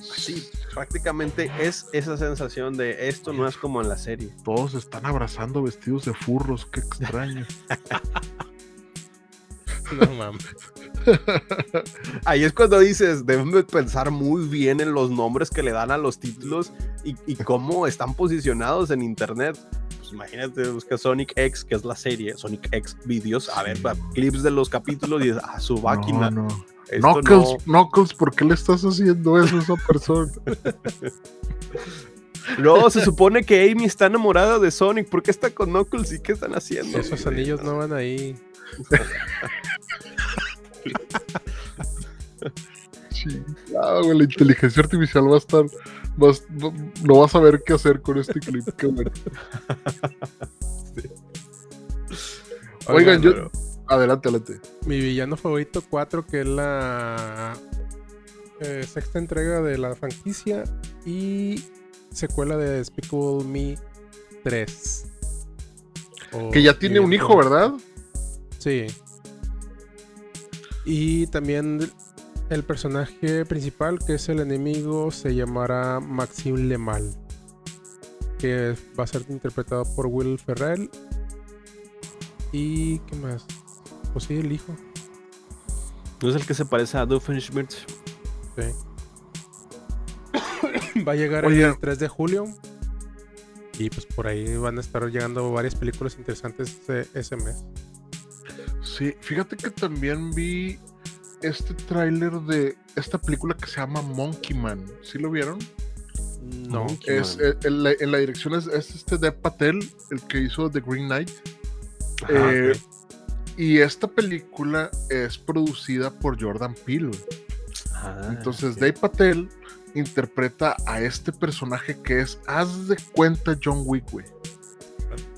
Sí, prácticamente es esa sensación de esto no es como en la serie. Todos están abrazando vestidos de furros, qué extraño. no mames. Ahí es cuando dices, deben pensar muy bien en los nombres que le dan a los títulos y, cómo están posicionados en internet. Pues imagínate, busca Sonic X, que es la serie, Sonic X Videos, a ver, clips de los capítulos y dices, ah, su máquina. No, Knuckles, Knuckles, ¿por qué le estás haciendo eso a esa persona? No, se supone que Amy está enamorada de Sonic. ¿Por qué está con Knuckles y qué están haciendo? Esos anillos no van ahí. Ah, la inteligencia artificial va a estar. no vas a ver qué hacer con este clip. Oigan, yo. Adelante, adelante. Mi villano favorito 4, que es la eh, sexta entrega de la franquicia y secuela de Despicable Me 3. que ya tiene un hijo, ¿verdad? Sí. Y también el personaje principal, que es el enemigo, se llamará Maxime Lemal. Que va a ser interpretado por Will Ferrell. ¿Y qué más? Pues sí, el hijo. ¿No es el que se parece a Doofenshmirtz? Sí. va a llegar el 3 de julio. Y pues por ahí van a estar llegando varias películas interesantes ese mes. Sí, fíjate que también vi este tráiler de esta película que se llama Monkey Man. ¿Sí lo vieron? No. Es, eh, en, la, dirección es, este de Patel, el que hizo The Green Knight. Eh, y esta película es producida por Jordan Peele. Ah, Entonces, Dave Patel interpreta a este personaje que es, haz de cuenta, John Wick, güey.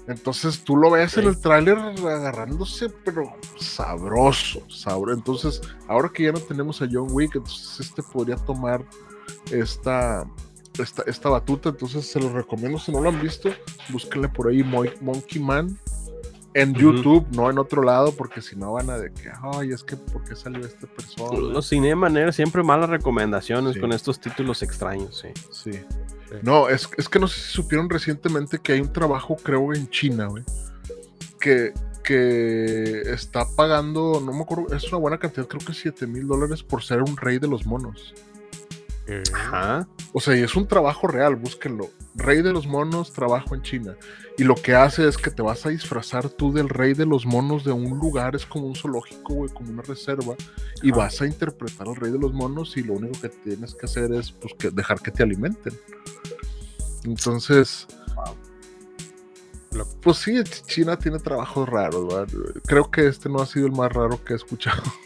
Entonces tú lo ves en el tráiler agarrándose, pero sabroso, sabroso. Entonces, ahora que ya no tenemos a John Wick, entonces este podría tomar esta, esta, esta batuta. Entonces se los recomiendo. Si no lo han visto, búsquenle por ahí Monkey Man en YouTube, no en otro lado, porque si no van a de que, ay, es que, ¿por qué salió este persona? Los manera siempre malas recomendaciones con estos títulos extraños, sí. Sí. No, es, que no sé si supieron recientemente que hay un trabajo, creo, en China, güey, que, que está pagando, no me acuerdo, es una buena cantidad, creo que 7 mil dólares por ser un rey de los monos. Eh, Ajá. O sea, y es un trabajo real, búsquenlo. Rey de los monos, trabajo en China. Y lo que hace es que te vas a disfrazar tú del rey de los monos de un lugar, es como un zoológico, güey, como una reserva, y Ajá. vas a interpretar al rey de los monos y lo único que tienes que hacer es pues, que dejar que te alimenten. Entonces, pues sí, Ch- China tiene trabajos raros, ¿verdad? Creo que este no ha sido el más raro que he escuchado.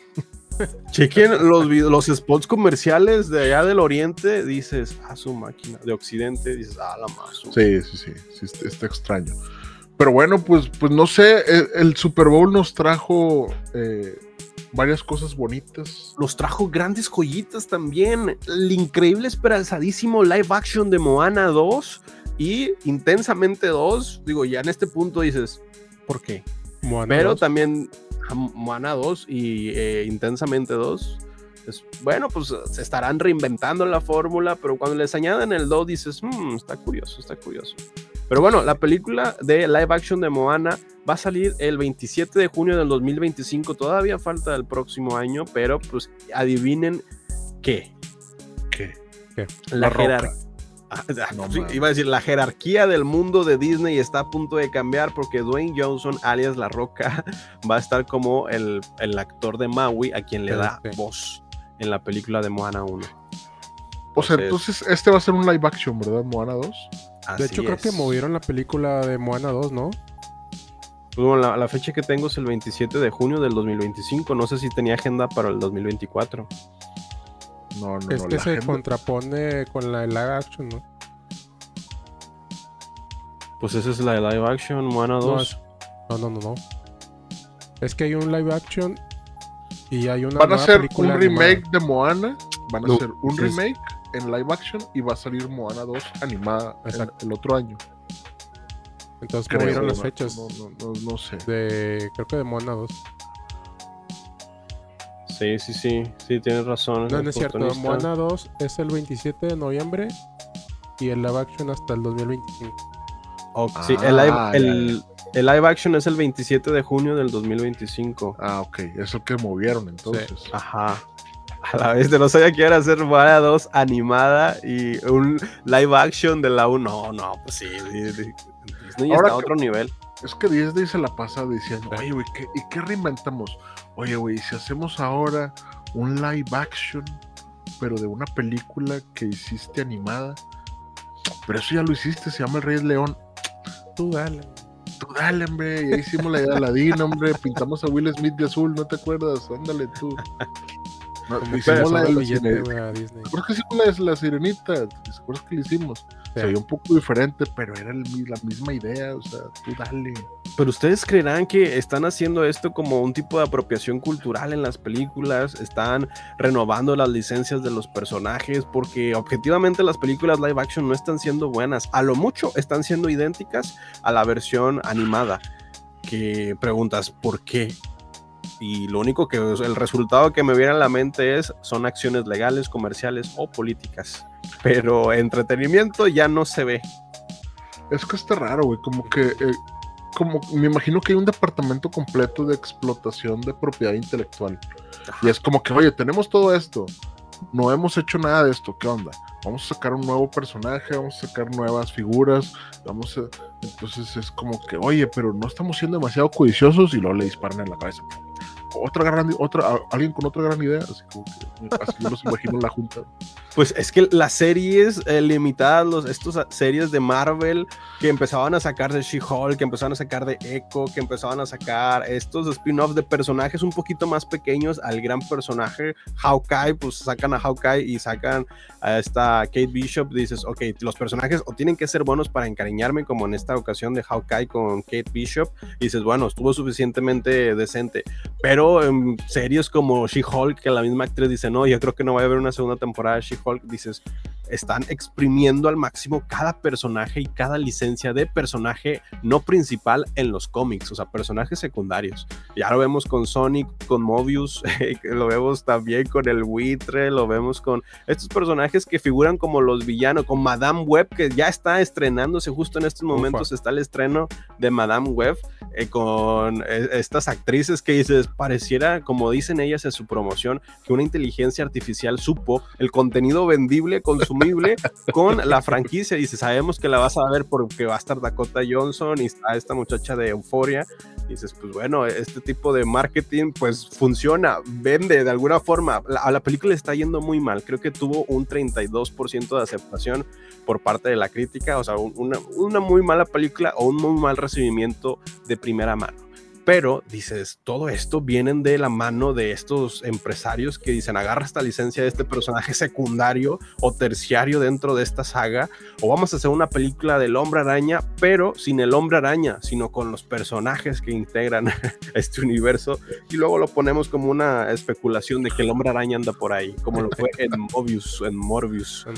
Chequen los, los spots comerciales de allá del oriente, dices, a su máquina. De occidente, dices, ah, la más. Sí, sí, sí, sí, está, está extraño. Pero bueno, pues, pues no sé, el, el Super Bowl nos trajo eh, varias cosas bonitas. Nos trajo grandes joyitas también. El increíble, esperanzadísimo live action de Moana 2 y Intensamente 2. Digo, ya en este punto dices, ¿por qué? Moana Pero 2. también a Moana 2 y eh, Intensamente 2. es- bueno, pues se estarán reinventando la fórmula, pero cuando les añaden el 2 dices, "Hmm, está curioso, está curioso. Pero bueno, la película de live action de Moana va a salir el 27 de junio del 2025. Todavía falta el próximo año, pero pues adivinen qué. ¿Qué? La, Roca. jerar- Ah, No sí, mames. iba a decir, la jerarquía del mundo de Disney está a punto de cambiar porque Dwayne Johnson, alias La Roca, va a estar como el, el actor de Maui a quien le da voz en la película de Moana 1. O sea, Entonces- entonces este va a ser un live action, ¿verdad? Moana 2. De hecho, creo que movieron la película de Moana 2, ¿no? Pues bueno, la, la fecha que tengo es el 27 de junio del 2025. No sé si tenía agenda para el 2024. No, no, es no. que se agenda- contrapone con la de live action, ¿no? Pues esa es la de live action, Moana No, 2. es- no, no, no, no. Es que hay un live action y hay una Van a hacer un película animada. remake de Moana. Van a No, hacer un sí es- remake en live action y va a salir Moana 2 animada el, Exacto. el otro año. Entonces Creo, movieron no, las no, fechas No, no, no, no sé. de creo que de Moana 2. Sí, sí, sí. Sí, tienes razón. No, no es cierto. Moana 2 es el 27 de noviembre y el live action hasta el 2025. Ok, sí, el, live, Ah, el, el live action es el 27 de junio del 2025. Ah, ok. Es el que movieron entonces. Ajá. A la vez de no sabía que iban a hacer Moana 2 animada y un live action de la 1. No, no, pues sí. sí, sí. Disney Ahora está a otro nivel. Es que Disney se la pasa diciendo, oye, güey, ¿qué- ¿y qué reinventamos? Oye, güey, si hacemos ahora un live action, pero de una película que hiciste animada, pero eso ya lo hiciste, se llama El Rey León. Tú dale. Tú dale, hombre, ya hicimos la de Aladdin, hombre, pintamos a Will Smith de azul, ¿no te acuerdas? Ándale tú. No, hicimos le la la billete, Disney. ¿Recuerdas que hicimos la de la sirenita? ¿Te acuerdas que la hicimos? Se veía un poco diferente, pero era el la misma idea, o sea, tú dale. Pero ustedes creerán que están haciendo esto como un tipo de apropiación cultural en las películas, están renovando las licencias de los personajes, porque objetivamente las películas live action no están siendo buenas, a lo mucho están siendo idénticas a la versión animada, que preguntas por qué. Y lo único que el resultado que me viene a la mente es son acciones legales, comerciales o políticas. Pero entretenimiento ya no se ve. Es que está raro, güey, como que, eh, como me imagino que hay un departamento completo de explotación de propiedad intelectual. Y es como que, oye, tenemos todo esto, no hemos hecho nada de esto, ¿qué onda? Vamos a sacar un nuevo personaje, vamos a sacar nuevas figuras, vamos a... Entonces es como que, oye, pero no estamos siendo demasiado codiciosos y luego le disparan en la cabeza. Otra gran, otra, alguien con otra gran idea, así como que, así yo los imagino en la junta. Pues es que las series eh, limitadas, los, estos series de Marvel que empezaban a sacar de She-Hulk, que empezaban a sacar de Echo, que empezaban a sacar estos spin-offs de personajes un poquito más pequeños al gran personaje Hawkeye, pues sacan a Hawkeye y sacan a esta Kate Bishop, dices, ok, los personajes o tienen que ser buenos para encariñarme, como en esta ocasión de Hawkeye con Kate Bishop, y dices, bueno, estuvo suficientemente decente, pero en series como She-Hulk, que la misma actriz dice, no, yo creo que no va a haber una segunda temporada de She-Hulk, dices, están exprimiendo al máximo cada personaje y cada licencia de personaje no principal en los cómics, o sea, personajes secundarios. Ya lo vemos con Sonic, con Mobius, lo vemos también con el buitre, lo vemos con estos personajes que figuran como los villanos, con Madame Web, que ya está estrenándose justo en estos momentos, está el estreno de Madame Web. eh, con eh, estas actrices que dices, pareciera, como dicen ellas en su promoción, que una inteligencia artificial supo el contenido vendible, con la franquicia. Dice, sabemos que la vas a ver porque va a estar Dakota Johnson y está esta muchacha de Euforia. Dices, pues bueno, este tipo de marketing pues funciona, vende de alguna forma. a la película está yendo muy mal. Creo que tuvo un 32% de aceptación por parte de la crítica. O sea, una, una muy mala película o un muy mal recibimiento de primera mano. Pero dices, todo esto vienen de la mano de estos empresarios que dicen, agarra esta licencia de este personaje secundario o terciario dentro de esta saga, o vamos a hacer una película del hombre araña, pero sin el hombre araña, sino con los personajes que integran este universo, y luego lo ponemos como una especulación de que el hombre araña anda por ahí, como lo fue en Mobius, en Morbius.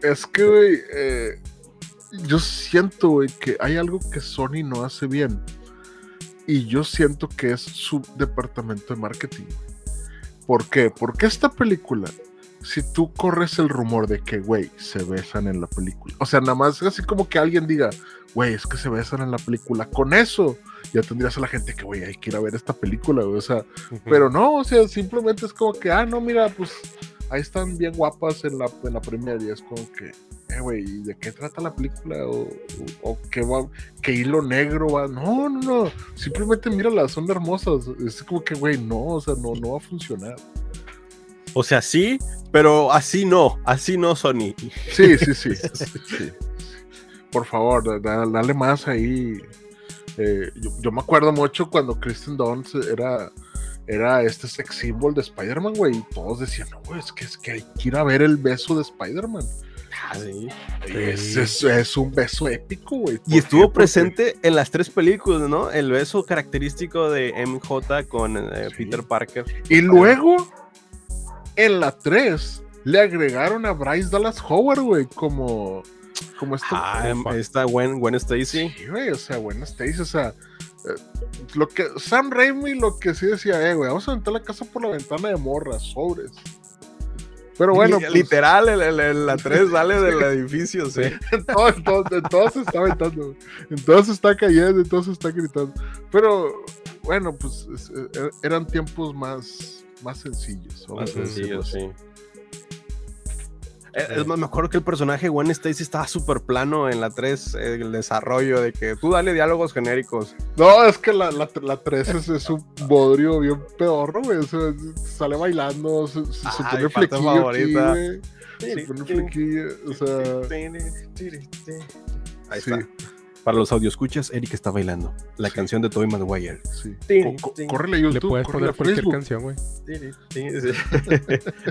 Es que, eh, yo siento, güey, que hay algo que Sony no hace bien. Y yo siento que es su departamento de marketing. ¿Por qué? Porque esta película, si tú corres el rumor de que, güey, se besan en la película. O sea, nada más así como que alguien diga, güey, es que se besan en la película. Con eso ya tendrías a la gente que, güey, hay que ir a ver esta película, güey. O sea, pero no, o sea, simplemente es como que, ah, no, mira, pues ahí están bien guapas en la, en la primera y es como que, eh, güey, ¿de qué trata la película? ¿O, o, qué, va, qué hilo negro va? No, no, no, simplemente míralas, son hermosas. Es como que, güey, no, o sea, no, no va a funcionar. O sea, sí, pero así no, así no, Sony. Sí, sí, sí. sí. Por favor, dale más ahí. Eh, yo, yo, me acuerdo mucho cuando Kristen Dunst era era este sex symbol de Spider-Man, güey. Y todos decían, no, güey, es que, es que hay que ir a ver el beso de Spider-Man. Ah, sí. Es, es, es, un beso épico, güey. Y estuvo presente Porque... en las tres películas, ¿no? El beso característico de MJ con eh, sí. Peter Parker. Y luego, en la 3, le agregaron a Bryce Dallas Howard, güey, como. Como esta. Ah, esta Gwen, Gwen Stacy. Sí, güey, o sea, Gwen Stacy, o sea lo que Sam Raimi lo que sí decía, eh, güey, vamos a aventar la casa por la ventana de morras, sobres. Pero bueno, pues, literal, el, el, el, la 3 sale del edificio, sí. en, todo, en, todo, en todo se está aventando, en todo se está cayendo, en todo se está gritando. Pero bueno, pues es, es, eran tiempos más, más sencillos. Más sencillos, sí. Es más, me acuerdo que el personaje Gwen Stacy estaba súper plano en la 3, el desarrollo de que tú dale diálogos genéricos. No, es que la, la, la 3 es, es, un bodrio bien pedorro, güey. O sea, sale bailando, se, se, ah, pone flequillo favorita. Aquí, se pone flequillo, o sea... Ahí sí. está. Para los audioscuchas, Eric está bailando la canción de Tobey Maguire. Sí. Co co córrele a YouTube. Le puedes poner cualquier Facebook. canción, güey.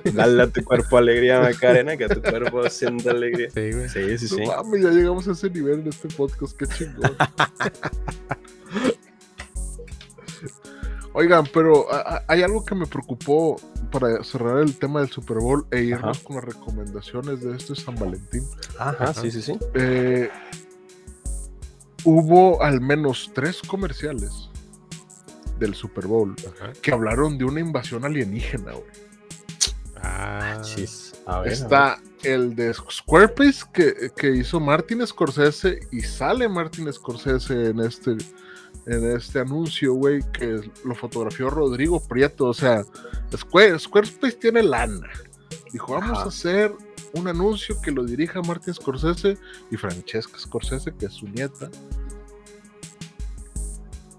Dale a tu cuerpo alegría, Macarena, que a tu cuerpo sienta alegría. Sí, güey. Sí, sí, sí. No mames, ya llegamos a ese nivel en este podcast, qué chingón. Oigan, pero a, a, hay algo que me preocupó para cerrar el tema del Super Bowl e irnos Ajá. con las recomendaciones de este San Valentín. Ajá, Ajá. sí, sí, sí. Eh, hubo al menos tres comerciales del Super Bowl Ajá. que hablaron de una invasión alienígena, güey. Ah, chis. A ver, Está a ver. el de Squarespace que, que, hizo Martin Scorsese y sale Martin Scorsese en este, en este anuncio, güey, que lo fotografió Rodrigo Prieto. O sea, Square, Squarespace tiene lana. Dijo, vamos Ajá. a hacer un anuncio que lo dirija Martin Scorsese y Francesca Scorsese, que es su nieta,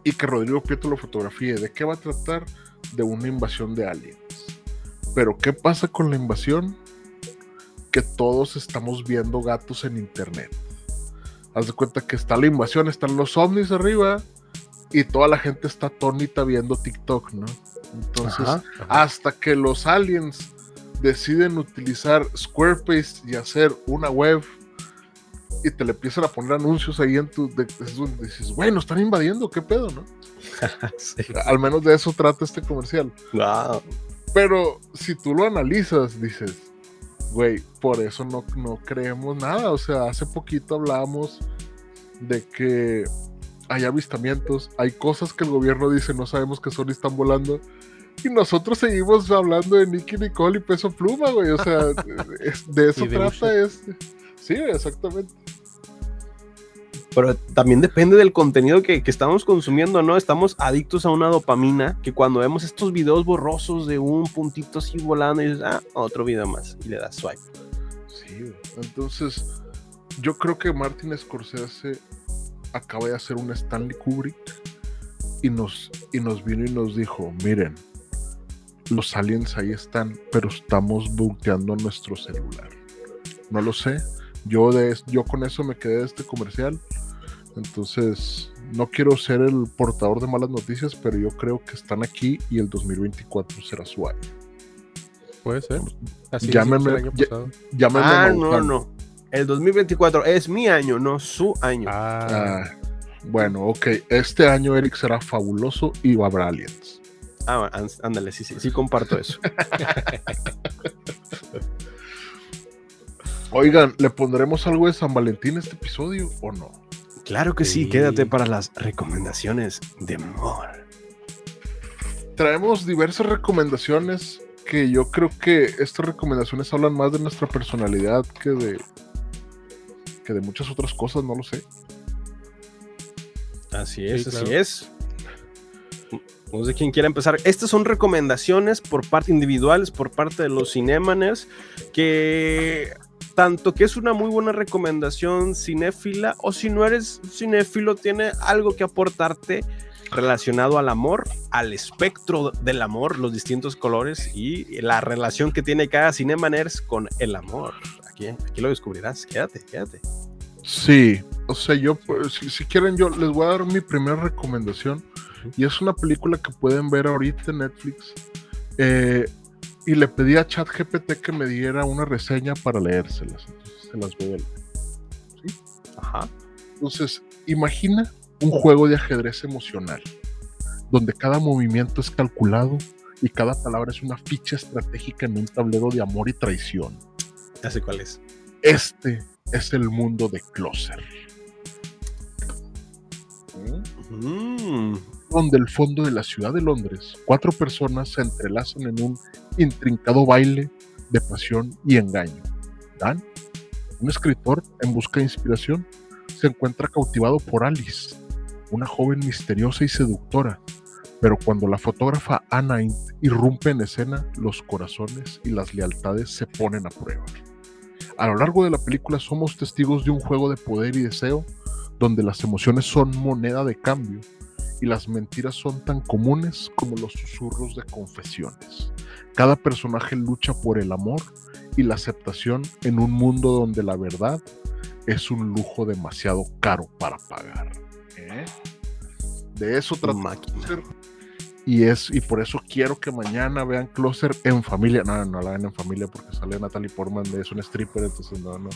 y que Rodrigo Prieto lo fotografíe. ¿De qué va a tratar? De una invasión de aliens. Pero ¿qué pasa con la invasión? Que todos estamos viendo gatos en internet. Haz de cuenta que está la invasión, están los ovnis arriba y toda la gente está atónita viendo TikTok, ¿no? Entonces, ajá, ajá. hasta que los aliens deciden utilizar Squarespace y hacer una web y te le empiezan a poner anuncios ahí en tu. De, es donde dices, bueno, están invadiendo, ¿qué pedo, no? sí. Al menos de eso trata este comercial. Wow. Pero si tú lo analizas, dices, güey, por eso no, no creemos nada. O sea, hace poquito hablábamos de que hay avistamientos, hay cosas que el gobierno dice no sabemos que son y están volando. Y nosotros seguimos hablando de Nicky Nicole y Peso Pluma, güey. O sea, de eso trata este. Sí, exactamente. Pero también depende del contenido que, que estamos consumiendo, ¿no? Estamos adictos a una dopamina que cuando vemos estos videos borrosos de un puntito así volando y dices, ah, otro video más y le das swipe. Sí, güey. entonces yo creo que Martin Scorsese acaba de hacer un Stanley Kubrick y nos, y nos vino y nos dijo, miren, los aliens ahí están, pero estamos buqueando nuestro celular. No lo sé, yo, de, es- yo con eso me quedé de este comercial, entonces no quiero ser el portador de malas noticias, pero yo creo que están aquí y el 2024 será su año. Puede ser. Así Llámeme- el año ya- pasado. Ah, no, no. El 2024 es mi año, no su año. Ah, Ah, bueno, ok. Este año Eric será fabuloso y va a haber aliens. Ah, án- ándale, sí, sí, sí comparto eso. Oigan, ¿le pondremos algo de San Valentín a este episodio o no? Claro que sí, Sí. quédate para las recomendaciones de amor. Traemos diversas recomendaciones que yo creo que estas recomendaciones hablan más de nuestra personalidad que de que de muchas otras cosas, no lo sé. Así es, Sí, así claro. es. No sé quién quiera empezar. Estas son recomendaciones por parte individuales, por parte de los cinemaners, que tanto que es una muy buena recomendación cinéfila, o si no eres cinéfilo, tiene algo que aportarte relacionado al amor, al espectro del amor, los distintos colores y la relación que tiene cada cinemaners con el amor. Aquí, aquí lo descubrirás. Quédate, quédate. Sí, o sea, yo, pues, si, si quieren, yo les voy a dar mi primera recomendación. Y es una película que pueden ver ahorita en Netflix. Eh, y le pedí a ChatGPT que me diera una reseña para leérselas. Entonces se las voy a leer. Ajá. Entonces, imagina un juego de ajedrez emocional, donde cada movimiento es calculado y cada palabra es una ficha estratégica en un tablero de amor y traición. Ya sé cuál es. Este es el mundo de Closer. Mm. Donde el fondo de la ciudad de Londres, cuatro personas se entrelazan en un intrincado baile de pasión y engaño. Dan, un escritor en busca de inspiración, se encuentra cautivado por Alice, una joven misteriosa y seductora, pero cuando la fotógrafa Anna irrumpe en escena, los corazones y las lealtades se ponen a prueba. A lo largo de la película somos testigos de un juego de poder y deseo, donde las emociones son moneda de cambio y las mentiras son tan comunes como los susurros de confesiones. Cada personaje lucha por el amor y la aceptación en un mundo donde la verdad es un lujo demasiado caro para pagar. ¿Eh? De eso trata Máquina. Y es y por eso quiero que mañana vean Closer en familia. No, no la vean en familia porque sale Natalie Portman, es un stripper, entonces no, no.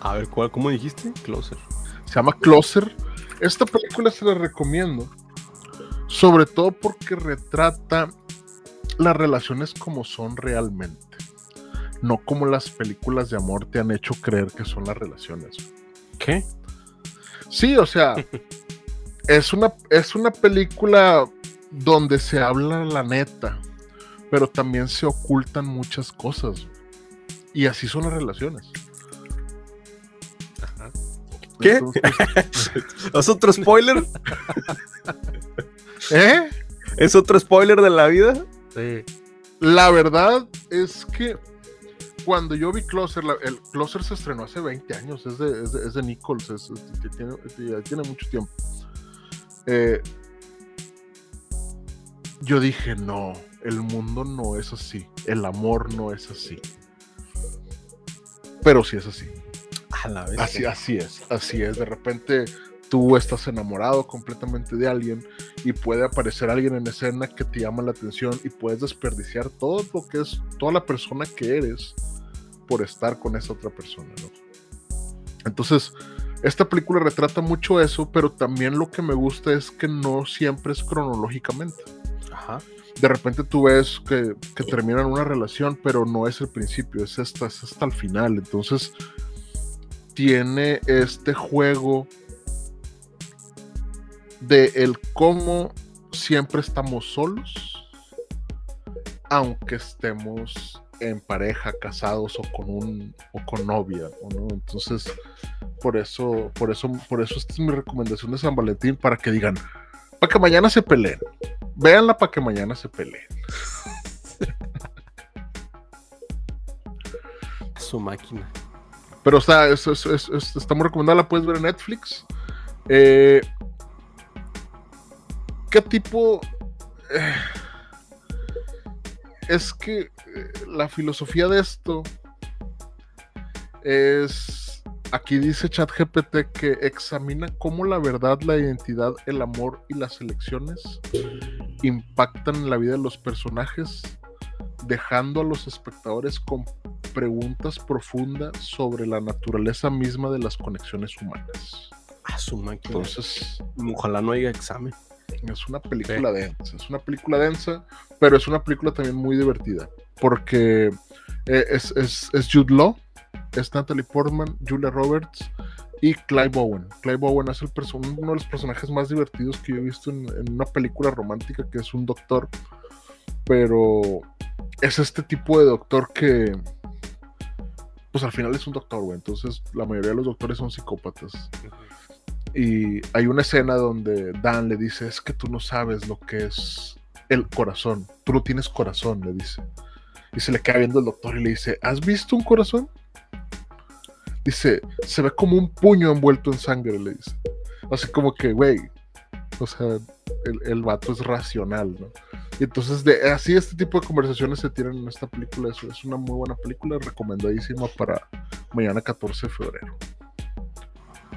A ver, ¿cuál, ¿cómo dijiste? Closer. Se llama Closer. Esta película se la recomiendo. Sobre todo porque retrata las relaciones como son realmente. No como las películas de amor te han hecho creer que son las relaciones. ¿Qué? Sí, o sea, es una, es una película donde se habla la neta, pero también se ocultan muchas cosas. Y así son las relaciones. ¿Qué? Entonces, ¿Es otro spoiler? ¿Eh? ¿Es otro spoiler de la vida? sí. La verdad es que cuando yo vi Closer, la- el Closer se estrenó hace 20 años, es de, es de, es de Nichols, es- es- que tiene, tiene mucho tiempo. Eh, yo dije, no, el mundo no es así, el amor no es así. Pero sí es así. A la vez. Así, así es, así es. De repente tú estás enamorado completamente de alguien y puede aparecer alguien en escena que te llama la atención y puedes desperdiciar todo lo que es, toda la persona que eres por estar con esa otra persona, ¿no? Entonces, esta película retrata mucho eso, pero también lo que me gusta es que no siempre es cronológicamente Ajá. de repente tú ves que, que terminan una relación, pero no es el principio, es hasta, es hasta el final. Entonces, tiene este juego de el cómo siempre estamos solos, aunque estemos en pareja, casados o con un o con novia, ¿o ¿no? Entonces, Por eso, por eso, por eso esta es mi recomendación de San Valentín para que digan, para que mañana se peleen. Véanla para que mañana se peleen. Su máquina. Pero está, es, es- es- es- está muy recomendada, la puedes ver en Netflix. Eh, ¿Qué tipo? eh, es que eh, la filosofía de esto es, aquí dice ChatGPT que examina cómo la verdad, la identidad, el amor y las elecciones impactan en la vida de los personajes, dejando a los espectadores con preguntas profundas sobre la naturaleza misma de las conexiones humanas. A su. Entonces, Ojalá no haya examen. Es una película densa, es una película densa, pero es una película también muy divertida, porque eh, es, es, es Jude Law, es Natalie Portman, Julia Roberts y Clive Owen. Clive Owen es el uno de los personajes más divertidos que yo he visto en, en una película romántica, que es un doctor, pero es este tipo de doctor que, pues al final es un doctor, güey, entonces la mayoría de los doctores son psicópatas. Y hay una escena donde Dan le dice, es que tú no sabes lo que es el corazón. Tú no tienes corazón, le dice. Y se le queda viendo el doctor y le dice, ¿has visto un corazón? Dice, se ve como un puño envuelto en sangre, le dice. Así como que, güey, o sea, el, el vato es racional, ¿no? Y entonces, de, así este tipo de conversaciones se tienen en esta película. Es, es una muy buena película, recomendadísima para mañana 14 de febrero.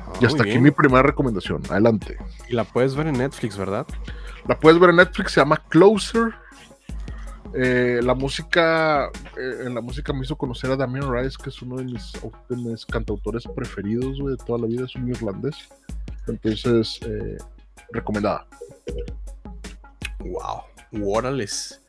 Ah, Y hasta muy aquí mi primera recomendación. Adelante. Y la puedes ver en Netflix, ¿verdad? La puedes ver en Netflix, se llama Closer. Eh, la música, eh, en la música me hizo conocer a Damien Rice, que es uno de mis, de mis cantautores preferidos güey, de toda la vida, es un irlandés. Entonces, eh, recomendada. Wow. Órales.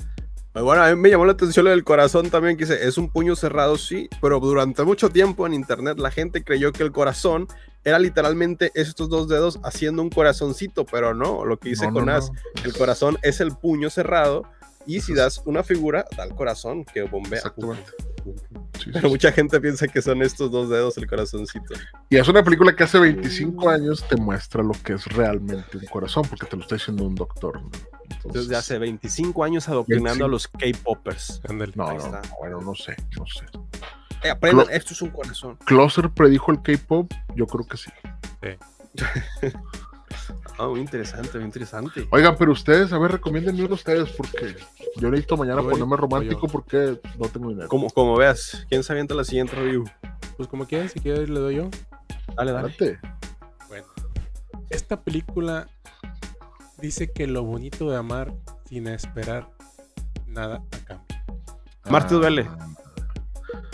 Bueno, a mí me llamó la atención lo del corazón también, que dice, es un puño cerrado, sí, pero durante mucho tiempo en internet la gente creyó que el corazón era literalmente estos dos dedos haciendo un corazoncito, pero no, lo que dice No, no, Jonás, no. el corazón es el puño cerrado y si das una figura, da el corazón que bombea. Exactamente. Sí, Pero sí. mucha gente piensa que son estos dos dedos el corazoncito. Y es una película que hace 25 años te muestra lo que es realmente un corazón, porque te lo está diciendo un doctor. ¿no? Entonces, Desde hace 25 años adoctrinando a los K-Poppers. No, no, no, bueno, no sé, no sé. Eh, aprendan, Clo- esto es un corazón. ¿Closer predijo el K-pop? Yo creo que sí. Ah, muy interesante, muy interesante. Oigan, pero ustedes, a ver, recomiéndenme uno ustedes, porque yo necesito mañana ponerme romántico yo. porque no tengo dinero. Como, como veas, ¿quién se avienta la siguiente review? Pues como quieran, si quieres le doy yo. Dale, dale. Adelante. Bueno, esta película dice que lo bonito de amar sin esperar nada a cambio. Marte duele.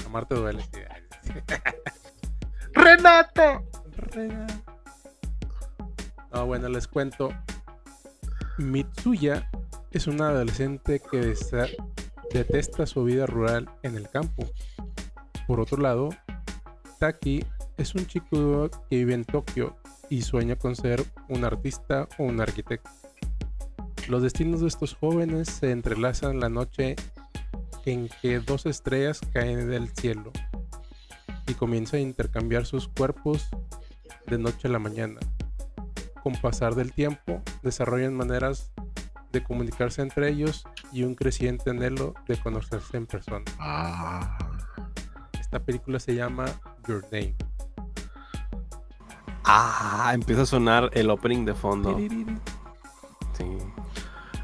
Amarte duele. sí. Renato. Rega. No, bueno, les cuento. Mitsuya es una adolescente que detesta su vida rural en el campo. Por otro lado, Taki es un chico que vive en Tokio y sueña con ser un artista o un arquitecto. Los destinos de estos jóvenes se entrelazan la noche en que dos estrellas caen del cielo y comienzan a intercambiar sus cuerpos de noche a la mañana. Con pasar del tiempo, desarrollan maneras de comunicarse entre ellos y un creciente anhelo de conocerse en persona. Ah, Esta película se llama Your Name. Ah, empieza a sonar el opening de fondo.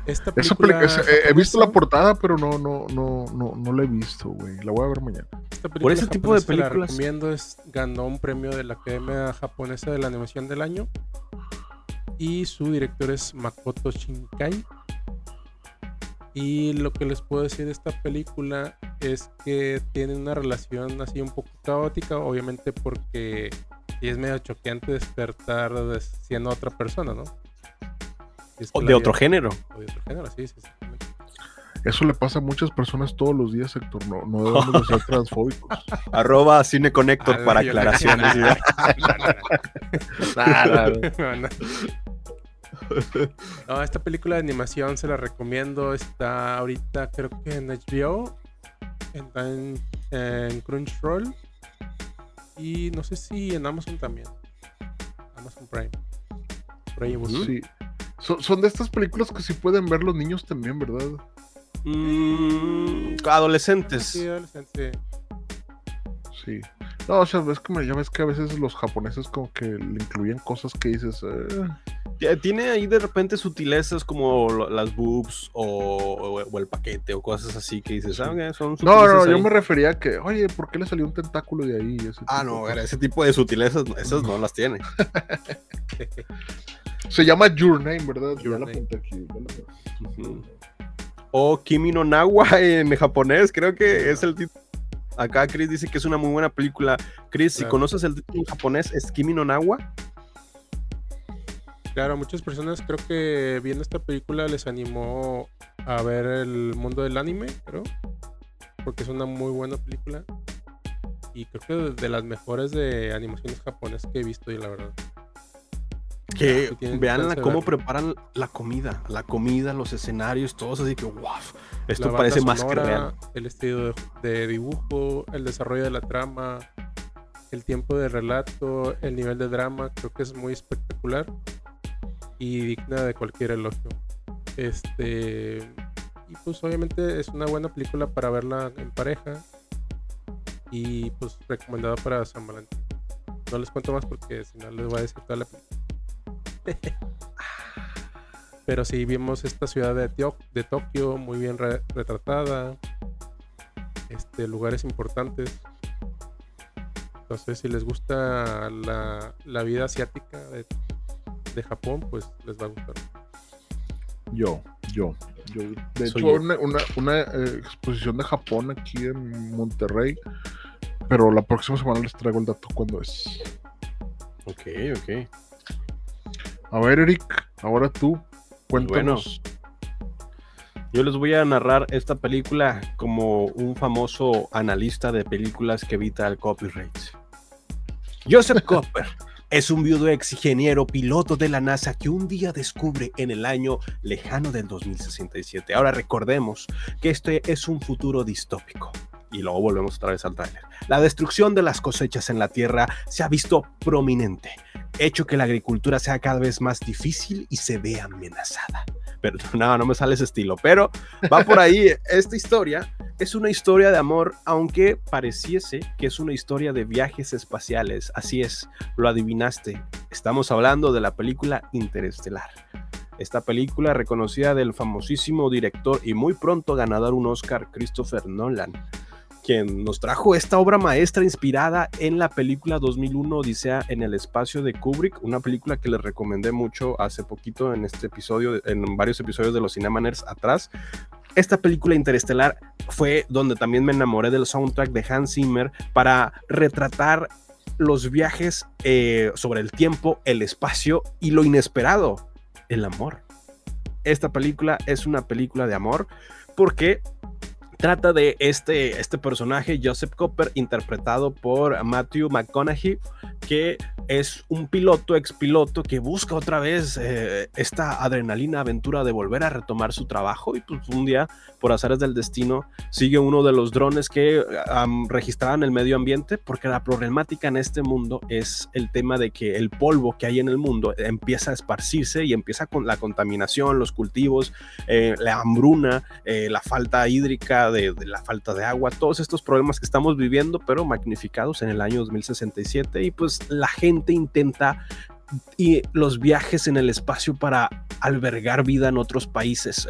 Esta película, esa- eh, he visto la portada, pero no, no, no, no, no la he visto, güey. La voy a ver mañana. esta Por ese tipo de que la películas. recomiendo es ganó un premio de la Academia Japonesa de la Animación del Año y su director es Makoto Shinkai. Y lo que les puedo decir de esta película es que tiene una relación así un poco caótica, obviamente porque es medio choqueante despertar de- siendo otra persona, ¿no? Y es que O de vida- otro género. o de otro género, sí, sí, exactamente. Eso le pasa a muchas personas todos los días, Héctor. No, no debemos de ser transfóbicos. Arroba Cine Connector Ah, para aclaraciones. No, esta película de animación se la recomiendo. Está ahorita, creo que en HBO. Está en, en Crunchyroll. Y no sé si en Amazon también. Amazon Prime. Por ahí. Sí. Son, son de estas películas que sí pueden ver los niños también, ¿verdad? Mm, adolescentes. Sí, adolescente. Sí. No, o sea, ves como, ya ves que a veces los japoneses como que le incluyen cosas que dices, eh, Ya Tiene ahí de repente sutilezas como lo- las boobs o, o- o el paquete o cosas así que dices, ah, ok, son No, no, yo ahí". me refería a que, oye, ¿por qué le salió un tentáculo de ahí? Ese Ah, no, de ese tipo de sutilezas, no, esas no las tiene. Se llama Your Name, ¿verdad? Your ya la Name. apunté aquí. ya la- Ujú. O Kimi no Nawa en japonés, creo que es el título. Acá Chris dice que es una muy buena película. Chris, si conoces el título en japonés, es Kimi no Nawa. Claro, muchas personas creo que viendo esta película les animó a ver el mundo del anime, creo. Porque es una muy buena película. Y creo que de- de las mejores de animaciones japonesas que he visto, y la verdad. Que tienen vean cómo preparan la comida, la comida, los escenarios, todos así que, wow, esto La parece más que real. El estilo de, de dibujo, el desarrollo de la trama, el tiempo de relato, el nivel de drama, creo que es muy espectacular y digna de cualquier elogio. Este y pues obviamente es una buena película para verla en pareja y pues recomendada para San Valentín. No les cuento más porque si no les voy a decir toda la película. Pero sí vimos esta ciudad de, Tio- de Tokio muy bien re- retratada. Este, lugares importantes. Entonces, si les gusta la, la vida asiática de, de Japón, pues les va a gustar. Yo, yo. yo. De Soy hecho, yo. una, una, una, eh, exposición de Japón aquí en Monterrey. Pero la próxima semana les traigo el dato cuando es. Ok, ok. A ver, Eric, ahora tú, cuéntanos. Yo les voy a narrar esta película como un famoso analista de películas que evita el copyright. Joseph Copper es un viudo ex ingeniero piloto de la NASA que un día descubre en el año lejano del 2067. Ahora recordemos que este es un futuro distópico. Y luego volvemos otra vez al tráiler. La destrucción de las cosechas en la Tierra se ha visto prominente, hecho que la agricultura sea cada vez más difícil y se ve amenazada. Pero no, no me sale ese estilo, pero va por ahí. Esta historia es una historia de amor, aunque pareciese que es una historia de viajes espaciales. Así es, lo adivinaste. Estamos hablando de la película Interestelar. Esta película reconocida del famosísimo director y muy pronto ganador un Oscar, Christopher Nolan, quien nos trajo esta obra maestra inspirada en la película 2001 Odisea en el espacio de Kubrick, una película que les recomendé mucho hace poquito en este episodio, en varios episodios de los Cinemaners atrás. Esta película interestelar fue donde también me enamoré del soundtrack de Hans Zimmer para retratar los viajes eh, sobre el tiempo, el espacio y lo inesperado, el amor. Esta película es una película de amor porque trata de este, este personaje, Joseph Copper, interpretado por Matthew McConaughey, que es un piloto, expiloto, que busca otra vez eh, esta adrenalina aventura de volver a retomar su trabajo. Y pues un día, por azares del destino, sigue uno de los drones que um, registraban el medio ambiente, porque la problemática en este mundo es el tema de que el polvo que hay en el mundo empieza a esparcirse y empieza con la contaminación, los cultivos, eh, la hambruna, eh, la falta hídrica, de, de, la falta de agua, todos estos problemas que estamos viviendo, pero magnificados en el año 2067 y pues la gente intenta y los viajes en el espacio para albergar vida en otros países,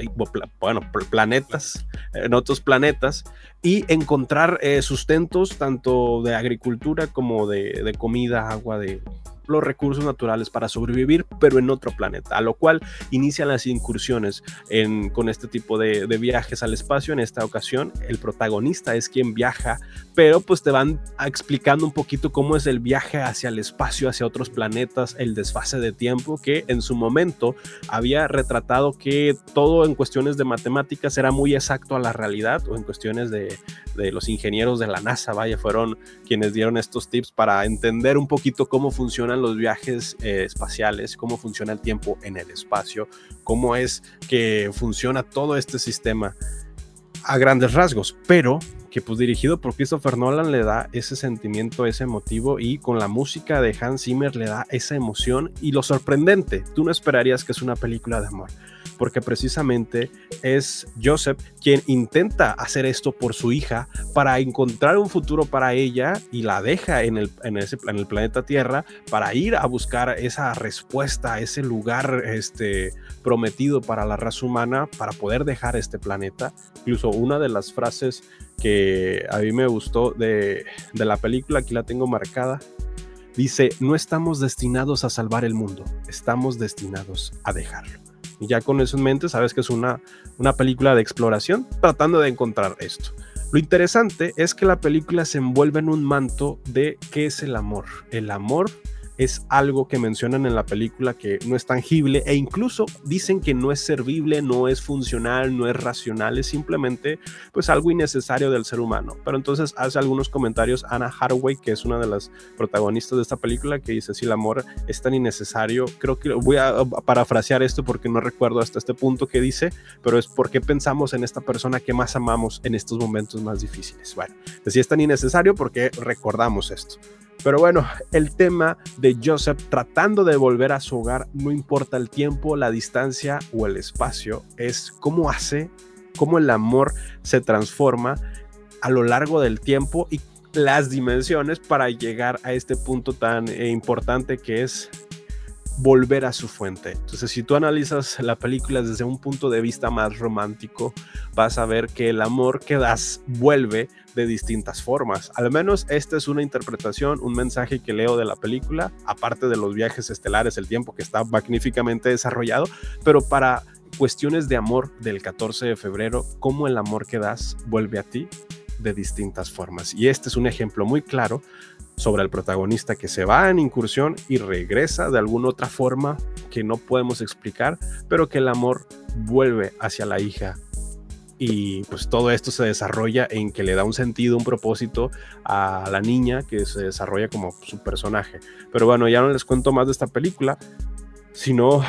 bueno, planetas, en otros planetas y encontrar eh, sustentos tanto de agricultura como de, de comida, agua, de los recursos naturales para sobrevivir, pero en otro planeta, a lo cual inician las incursiones en, con este tipo de, de, viajes al espacio. En esta ocasión, el protagonista es quien viaja, pero pues te van explicando un poquito cómo es el viaje hacia el espacio, hacia otros planetas, el desfase de tiempo, que en su momento había retratado que todo en cuestiones de matemáticas era muy exacto a la realidad, o en cuestiones de, de los ingenieros de la NASA, vaya, fueron quienes dieron estos tips para entender un poquito cómo funciona los viajes eh, espaciales, cómo funciona el tiempo en el espacio, cómo es que funciona todo este sistema a grandes rasgos, pero que pues dirigido por Christopher Nolan le da ese sentimiento, ese motivo y con la música de Hans Zimmer le da esa emoción y lo sorprendente, tú no esperarías que es una película de amor porque precisamente es Joseph quien intenta hacer esto por su hija para encontrar un futuro para ella y la deja en el, en ese, en el planeta Tierra para ir a buscar esa respuesta, ese lugar este, prometido para la raza humana para poder dejar este planeta. Incluso una de las frases que a mí me gustó de, de la película, aquí la tengo marcada, dice, no estamos destinados a salvar el mundo, estamos destinados a dejarlo. Ya con eso en mente sabes que es una, una película de exploración tratando de encontrar esto. Lo interesante es que la película se envuelve en un manto de qué es el amor. El amor es algo que mencionan en la película que no es tangible e incluso dicen que no es servible, no es funcional, no es racional, es simplemente pues algo innecesario del ser humano. Pero entonces hace algunos comentarios Anna Hathaway, que es una de las protagonistas de esta película, que dice si el amor es tan innecesario, creo que voy a parafrasear esto porque no recuerdo hasta este punto que dice, pero es porque pensamos en esta persona que más amamos en estos momentos más difíciles. Bueno, si es tan innecesario porque recordamos esto. Pero bueno, el tema de Joseph tratando de volver a su hogar, no importa el tiempo, la distancia o el espacio, es cómo hace, cómo el amor se transforma a lo largo del tiempo y las dimensiones para llegar a este punto tan eh, importante que es volver a su fuente. Entonces, si tú analizas la película desde un punto de vista más romántico, vas a ver que el amor que das vuelve de distintas formas. Al menos esta es una interpretación, un mensaje que leo de la película, aparte de los viajes estelares, el tiempo que está magníficamente desarrollado, pero para cuestiones de amor del 14 de febrero, cómo el amor que das vuelve a ti de distintas formas. Y este es un ejemplo muy claro sobre el protagonista que se va en incursión y regresa de alguna otra forma que no podemos explicar, pero que el amor vuelve hacia la hija y pues todo esto se desarrolla en que le da un sentido, un propósito a la niña que se desarrolla como su personaje. Pero bueno, ya no les cuento más de esta película, sino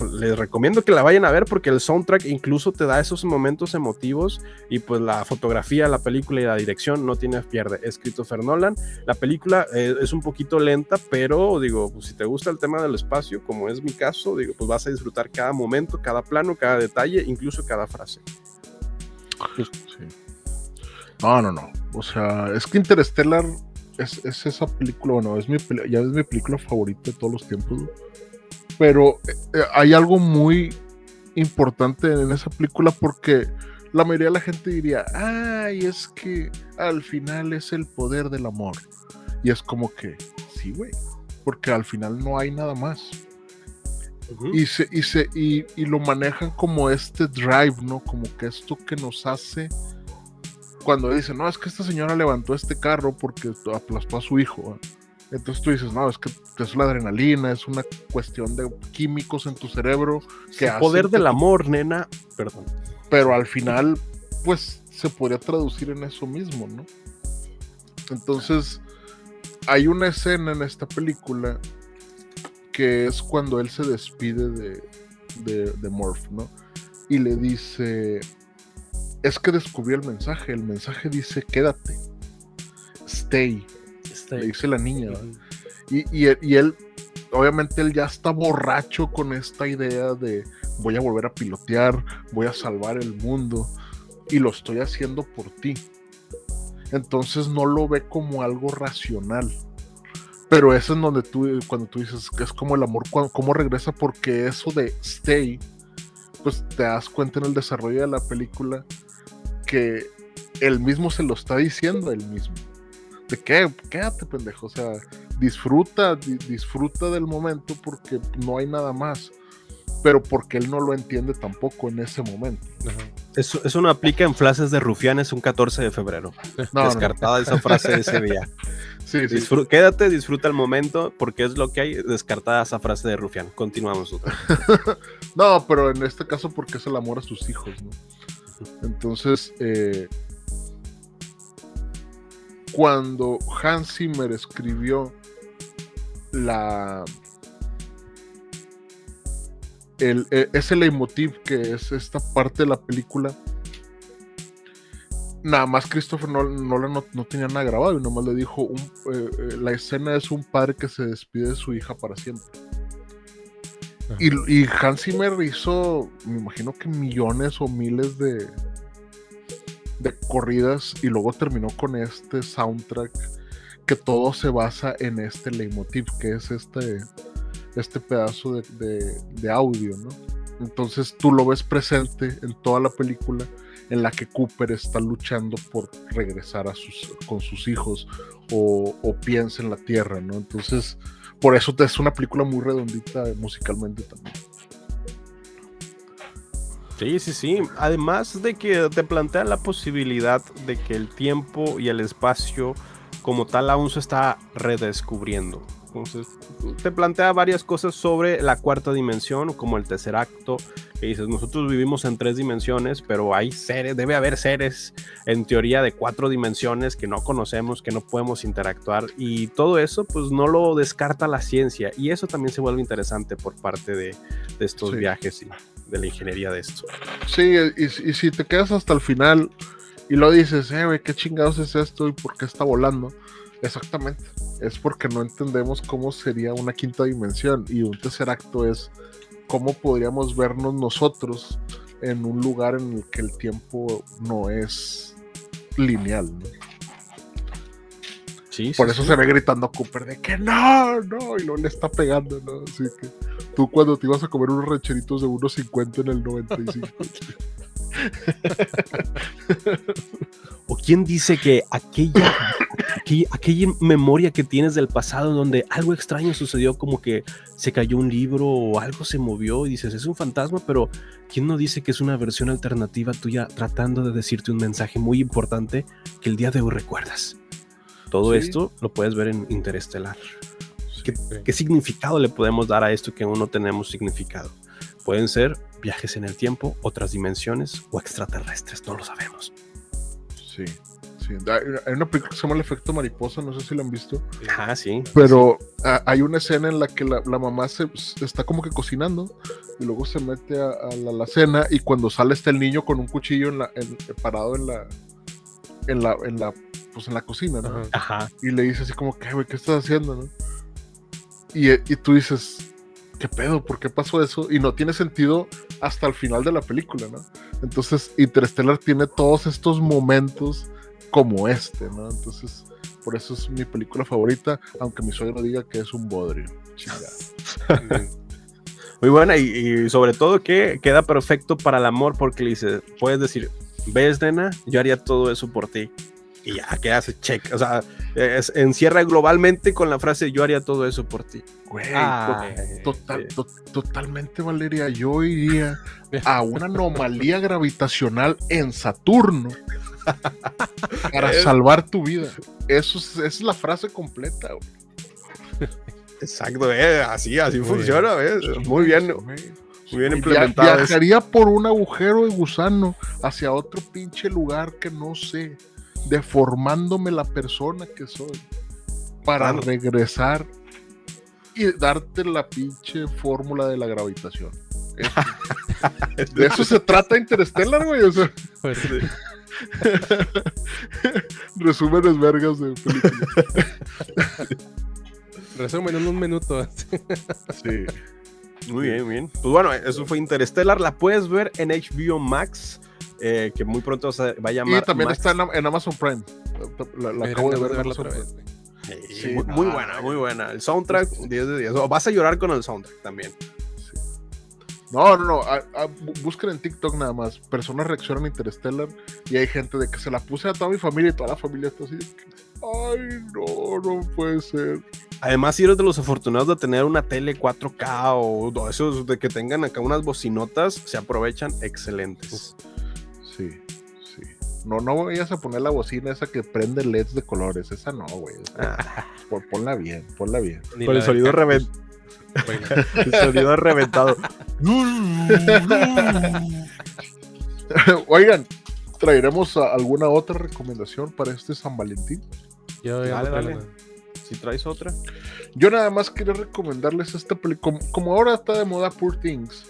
les recomiendo que la vayan a ver porque el soundtrack incluso te da esos momentos emotivos y pues la fotografía, la película y la dirección no tiene pierde. Es Christopher Nolan. La película eh, es un poquito lenta, pero digo, pues, si te gusta el tema del espacio, como es mi caso, digo, pues vas a disfrutar cada momento, cada plano, cada detalle, incluso cada frase. No, no, no. O sea, es que Interstellar es, esa película, bueno, es mi, ya es mi película favorita de todos los tiempos. Pero eh, hay algo muy importante en esa película porque la mayoría de la gente diría, ay, es que al final es el poder del amor. Y es como que, sí, güey, porque al final no hay nada más y, se, y, se, y, y, lo manejan como este drive, ¿no? Como que esto que nos hace cuando dicen, no, es que esta señora levantó este carro porque aplastó a su hijo. Entonces tú dices, no, es que es la adrenalina, es una cuestión de químicos en tu cerebro. Que El poder del amor, nena. Perdón. Pero al final, pues se podría traducir en eso mismo, ¿no? Entonces, hay una escena en esta película que es cuando él se despide de, de, de Morph, ¿no? Y le dice, es que descubrí el mensaje, el mensaje dice, quédate, stay, le dice la niña. Y, y, él, obviamente él ya está borracho con esta idea de voy a volver a pilotear, voy a salvar el mundo y lo estoy haciendo por ti. Entonces no lo ve como algo racional. Pero eso es donde tú, cuando tú dices que es como el amor, cómo regresa, porque eso de stay, pues te das cuenta en el desarrollo de la película que él mismo se lo está diciendo él mismo. De que quédate, pendejo. O sea, disfruta, disfruta del momento porque no hay nada más. Pero porque él no lo entiende tampoco en ese momento. Eso, eso, no aplica en frases de rufianes un 14 de febrero. Descartada esa frase de ese día. Sí, quédate, disfruta el momento, porque es lo que hay. Descartada esa frase de Rufián. Continuamos otra. no, pero en este caso porque es el amor a sus hijos, ¿no? Entonces, eh, cuando Hans Zimmer escribió la el, e, ese leitmotiv que es esta parte de la película nada más Christopher Nolan, Nolan no, no tenía nada grabado y nomás le dijo, un, eh, eh, la escena es un padre que se despide de su hija para siempre. Y, y Hans Zimmer hizo, me imagino que millones o miles de, de corridas y luego terminó con este soundtrack que todo se basa en este leitmotiv, que es este, este pedazo de, de- audio, ¿no? Entonces tú lo ves presente en toda la película en la que Cooper está luchando por regresar a sus, con sus hijos o, piensa en la tierra, ¿no? Entonces, por eso es una película muy redondita musicalmente también. Sí, sí, sí. Además de que te plantea la posibilidad de que el tiempo y el espacio como tal aún se está redescubriendo. Entonces, te plantea varias cosas sobre la cuarta dimensión, como el tercer acto, que dices, nosotros vivimos en tres dimensiones, pero hay seres, debe haber seres en teoría de cuatro dimensiones que no conocemos, que no podemos interactuar, y todo eso pues no lo descarta la ciencia, y eso también se vuelve interesante por parte de, de estos Sí. viajes y de la ingeniería de esto. Sí, y, si te quedas hasta el final y lo dices, eh, güey, ¿qué chingados es esto y por qué está volando? Exactamente. Es porque no entendemos cómo sería una quinta dimensión y un tercer acto es cómo podríamos vernos nosotros en un lugar en el que el tiempo no es lineal. ¿no? Sí, Por sí, eso sí. se ve gritando a Cooper de que no, no, y luego le está pegando, ¿no? Así que tú cuando te ibas a comer unos recheritos de 1.50 en el 95. ¿O quién dice que aquella, aquella, aquella memoria que tienes del pasado donde algo extraño sucedió, como que se cayó un libro o algo se movió y dices, es un fantasma, pero ¿quién no dice que es una versión alternativa tuya tratando de decirte un mensaje muy importante que el día de hoy recuerdas? Todo Sí. esto lo puedes ver en Interestelar. ¿Qué, Sí. qué significado le podemos dar a esto que aún no tenemos significado? Pueden ser viajes en el tiempo, otras dimensiones o extraterrestres, no lo sabemos. Sí, sí. Hay una película que se llama El efecto mariposa, no sé si la han visto, Ah, sí. pero ah, hay una escena en la que la, la mamá se, se está como que cocinando y luego se mete a, a la, la cena y cuando sale está el niño con un cuchillo en la, en- parado en la, en la, en la, pues en la cocina, ¿no? Ajá. Y le dice así como que, güey, ¿qué estás haciendo, no? Y, y tú dices, ¿qué pedo? ¿Por qué pasó eso? Y no tiene sentido hasta el final de la película, ¿no? Entonces, Interstellar tiene todos estos momentos como este, ¿no? Entonces, por eso es mi película favorita, aunque mi suegro diga que es un bodrio. Chingada. Muy buena y, y sobre todo que queda perfecto para el amor porque le dices, puedes decir, ves, nena, yo haría todo eso por ti. Y ya quedas check. O sea, es- encierra globalmente con la frase, yo haría todo eso por ti. Güey, to- total, to- totalmente, Valeria. Yo iría a una anomalía gravitacional en Saturno para salvar tu vida. Eso es, esa es la frase completa. güey. Exacto, eh, así, así Muy funciona, ¿ves? Muy bien, Güey. muy bien implementado. Viajaría por un agujero de gusano hacia otro pinche lugar que no sé, deformándome la persona que soy para Claro. regresar y darte la pinche fórmula de la gravitación. Eso- de eso se trata Interstellar, güey. O sea, Pues, resúmenes vergas de película. resumen en un minuto. Sí. Muy bien, muy bien. Pues bueno, eso fue Interstellar. La puedes ver en HBO Max, eh, que muy pronto se va a llamar. Y también Max. está en, Am- en Amazon Prime. La, la acabo de ver en Amazon Prime. vez. Sí, Sí, muy, buena, muy buena. El soundtrack, 10 de 10. O vas a llorar con el soundtrack también. No, no, no. a- a- bu- busquen en TikTok nada más. Personas reaccionan a Interstellar y hay gente de que se la puse a toda mi familia y toda la familia está así. de que, Ay, no, no puede ser. Además, si eres de los afortunados de tener una tele 4K o de esos de que tengan acá unas bocinotas, se aprovechan excelentes. Sí, sí. No, no vayas a poner la bocina esa que prende LEDs de colores. Esa no, güey. Ah, pon- Ponla bien, ponla bien. Ni con el de sonido, Cactus. reven- Bueno, el sonido reventado. Oigan, traeremos alguna otra recomendación para este San Valentín. yo Dale, dale. si traes otra. Yo nada más quería recomendarles esta película. Como, como ahora está de moda Poor Things,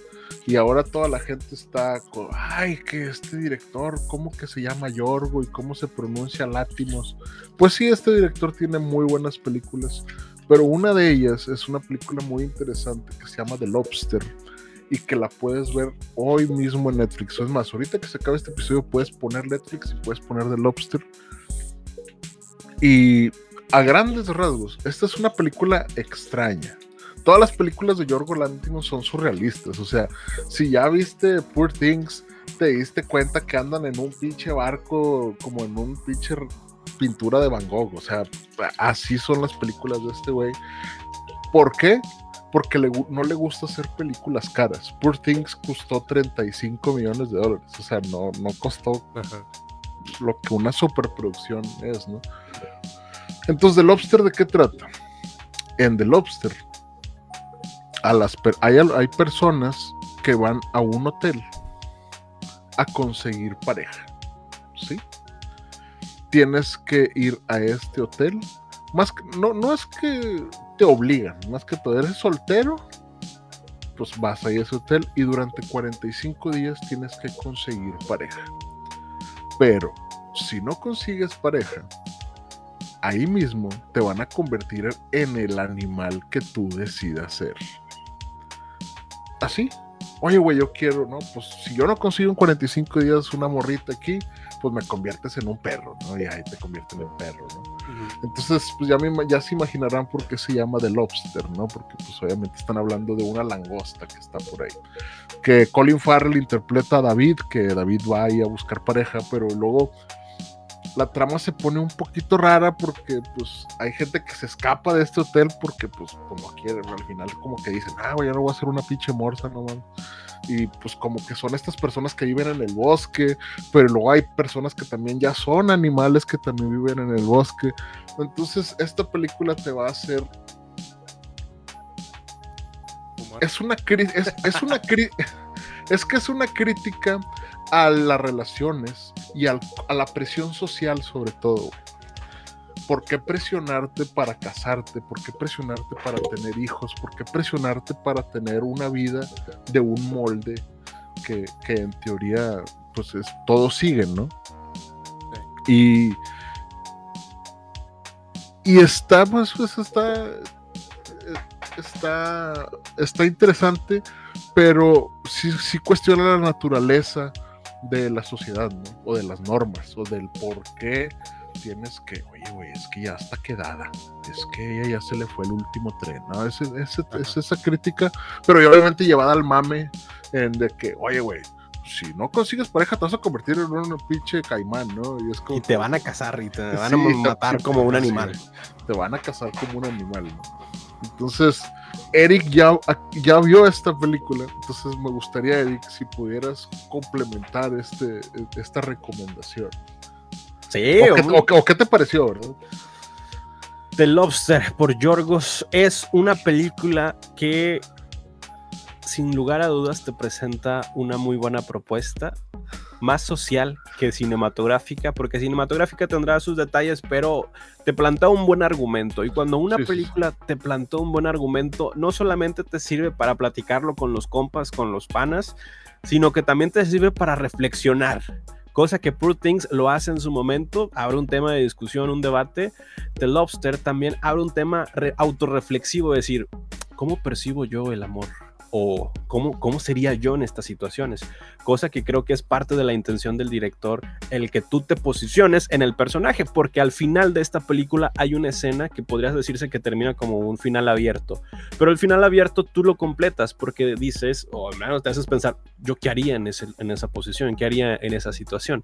Y ahora toda la gente está con, ay, que este director, ¿cómo que se llama Yorgo y cómo se pronuncia Látimos? Pues sí, este director tiene muy buenas películas, pero una de ellas es una película muy interesante que se llama The Lobster y que la puedes ver hoy mismo en Netflix. Es más, ahorita que se acabe este episodio puedes poner Netflix y puedes poner The Lobster. Y a grandes rasgos, esta es una película extraña todas las películas de Yorgo Lanthimos son surrealistas. O sea, si ya viste Poor Things, te diste cuenta que andan en un pinche barco, como en un pinche pintura de Van Gogh. O sea, así son las películas de este güey. ¿Por qué? Porque no le gusta hacer películas caras. Poor Things costó 35 millones de dólares. O sea, no, no costó lo que una superproducción es, ¿no? Entonces, ¿The Lobster de qué trata? En The Lobster hay, hay personas que van a un hotel a conseguir pareja, ¿sí? Tienes que ir a este hotel, más que, no, no es que te obligan, más que tú eres soltero, pues vas a ese hotel y durante 45 días tienes que conseguir pareja. Pero si no consigues pareja, ahí mismo te van a convertir en el animal que tú decidas ser así. Oye, güey, yo quiero, ¿no? Pues si yo no consigo en 45 días una morrita aquí, pues me conviertes en un perro, ¿no? Y ahí te convierten en perro, ¿no? Entonces, pues ya, me, ya se imaginarán por qué se llama The Lobster, ¿no? Porque pues obviamente están hablando de una langosta que está por ahí. Que Colin Farrell interpreta a David, que David va ahí a buscar pareja, pero luego la trama se pone un poquito rara porque pues hay gente que se escapa de este hotel porque pues como quieren, al final como que dicen, ah, güey, ya no voy a hacer una pinche morsa, no mames. Y pues como que son estas personas que viven en el bosque, pero luego hay personas que también ya son animales que también viven en el bosque. Entonces esta película te va a hacer... Es una, es, es una es que es una crítica a las relaciones y a la presión social sobre todo. ¿Por qué presionarte para casarte? ¿Por qué presionarte para tener hijos? ¿Por qué presionarte para tener una vida de un molde que, en teoría pues es, todos siguen, ¿no? Y, y está, pues, pues está, está, está interesante, pero sí, sí cuestiona la naturaleza de la sociedad, ¿no? O de las normas, o del por qué tienes que, oye, güey, es que ya está quedada, es que ella ya se le fue el último tren, ¿no? Es, es, esa crítica, pero obviamente llevada al mame en de que, oye, güey, si no consigues pareja te vas a convertir en un pinche caimán, ¿no? Y, es como, y te van a cazar y te van a matar como un animal. te van a cazar como un animal, ¿no? Entonces, Eric ya, ya vio esta película, entonces me gustaría, Eric, si pudieras complementar este, esta recomendación. Sí, o, qué, te pareció, verdad? The Lobster por Yorgos es una película que sin lugar a dudas te presenta una muy buena propuesta más social que cinematográfica, porque cinematográfica tendrá sus detalles, pero te planta un buen argumento. Y cuando una película te plantó un buen argumento, no solamente te sirve para platicarlo con los compas, con los panas, sino que también te sirve para reflexionar. Cosa que Poor Things lo hace en su momento, abre un tema de discusión, un debate. The Lobster también abre un tema autorreflexivo, es decir, ¿cómo percibo yo el amor? O cómo, cómo sería yo en estas situaciones. Cosa que creo que es parte de la intención del director, el que tú te posiciones en el personaje, porque al final de esta película hay una escena que podrías decirse que termina como un final abierto, pero el final abierto tú lo completas porque dices, o al menos te haces pensar, yo qué haría en, ese, en esa posición, qué haría en esa situación.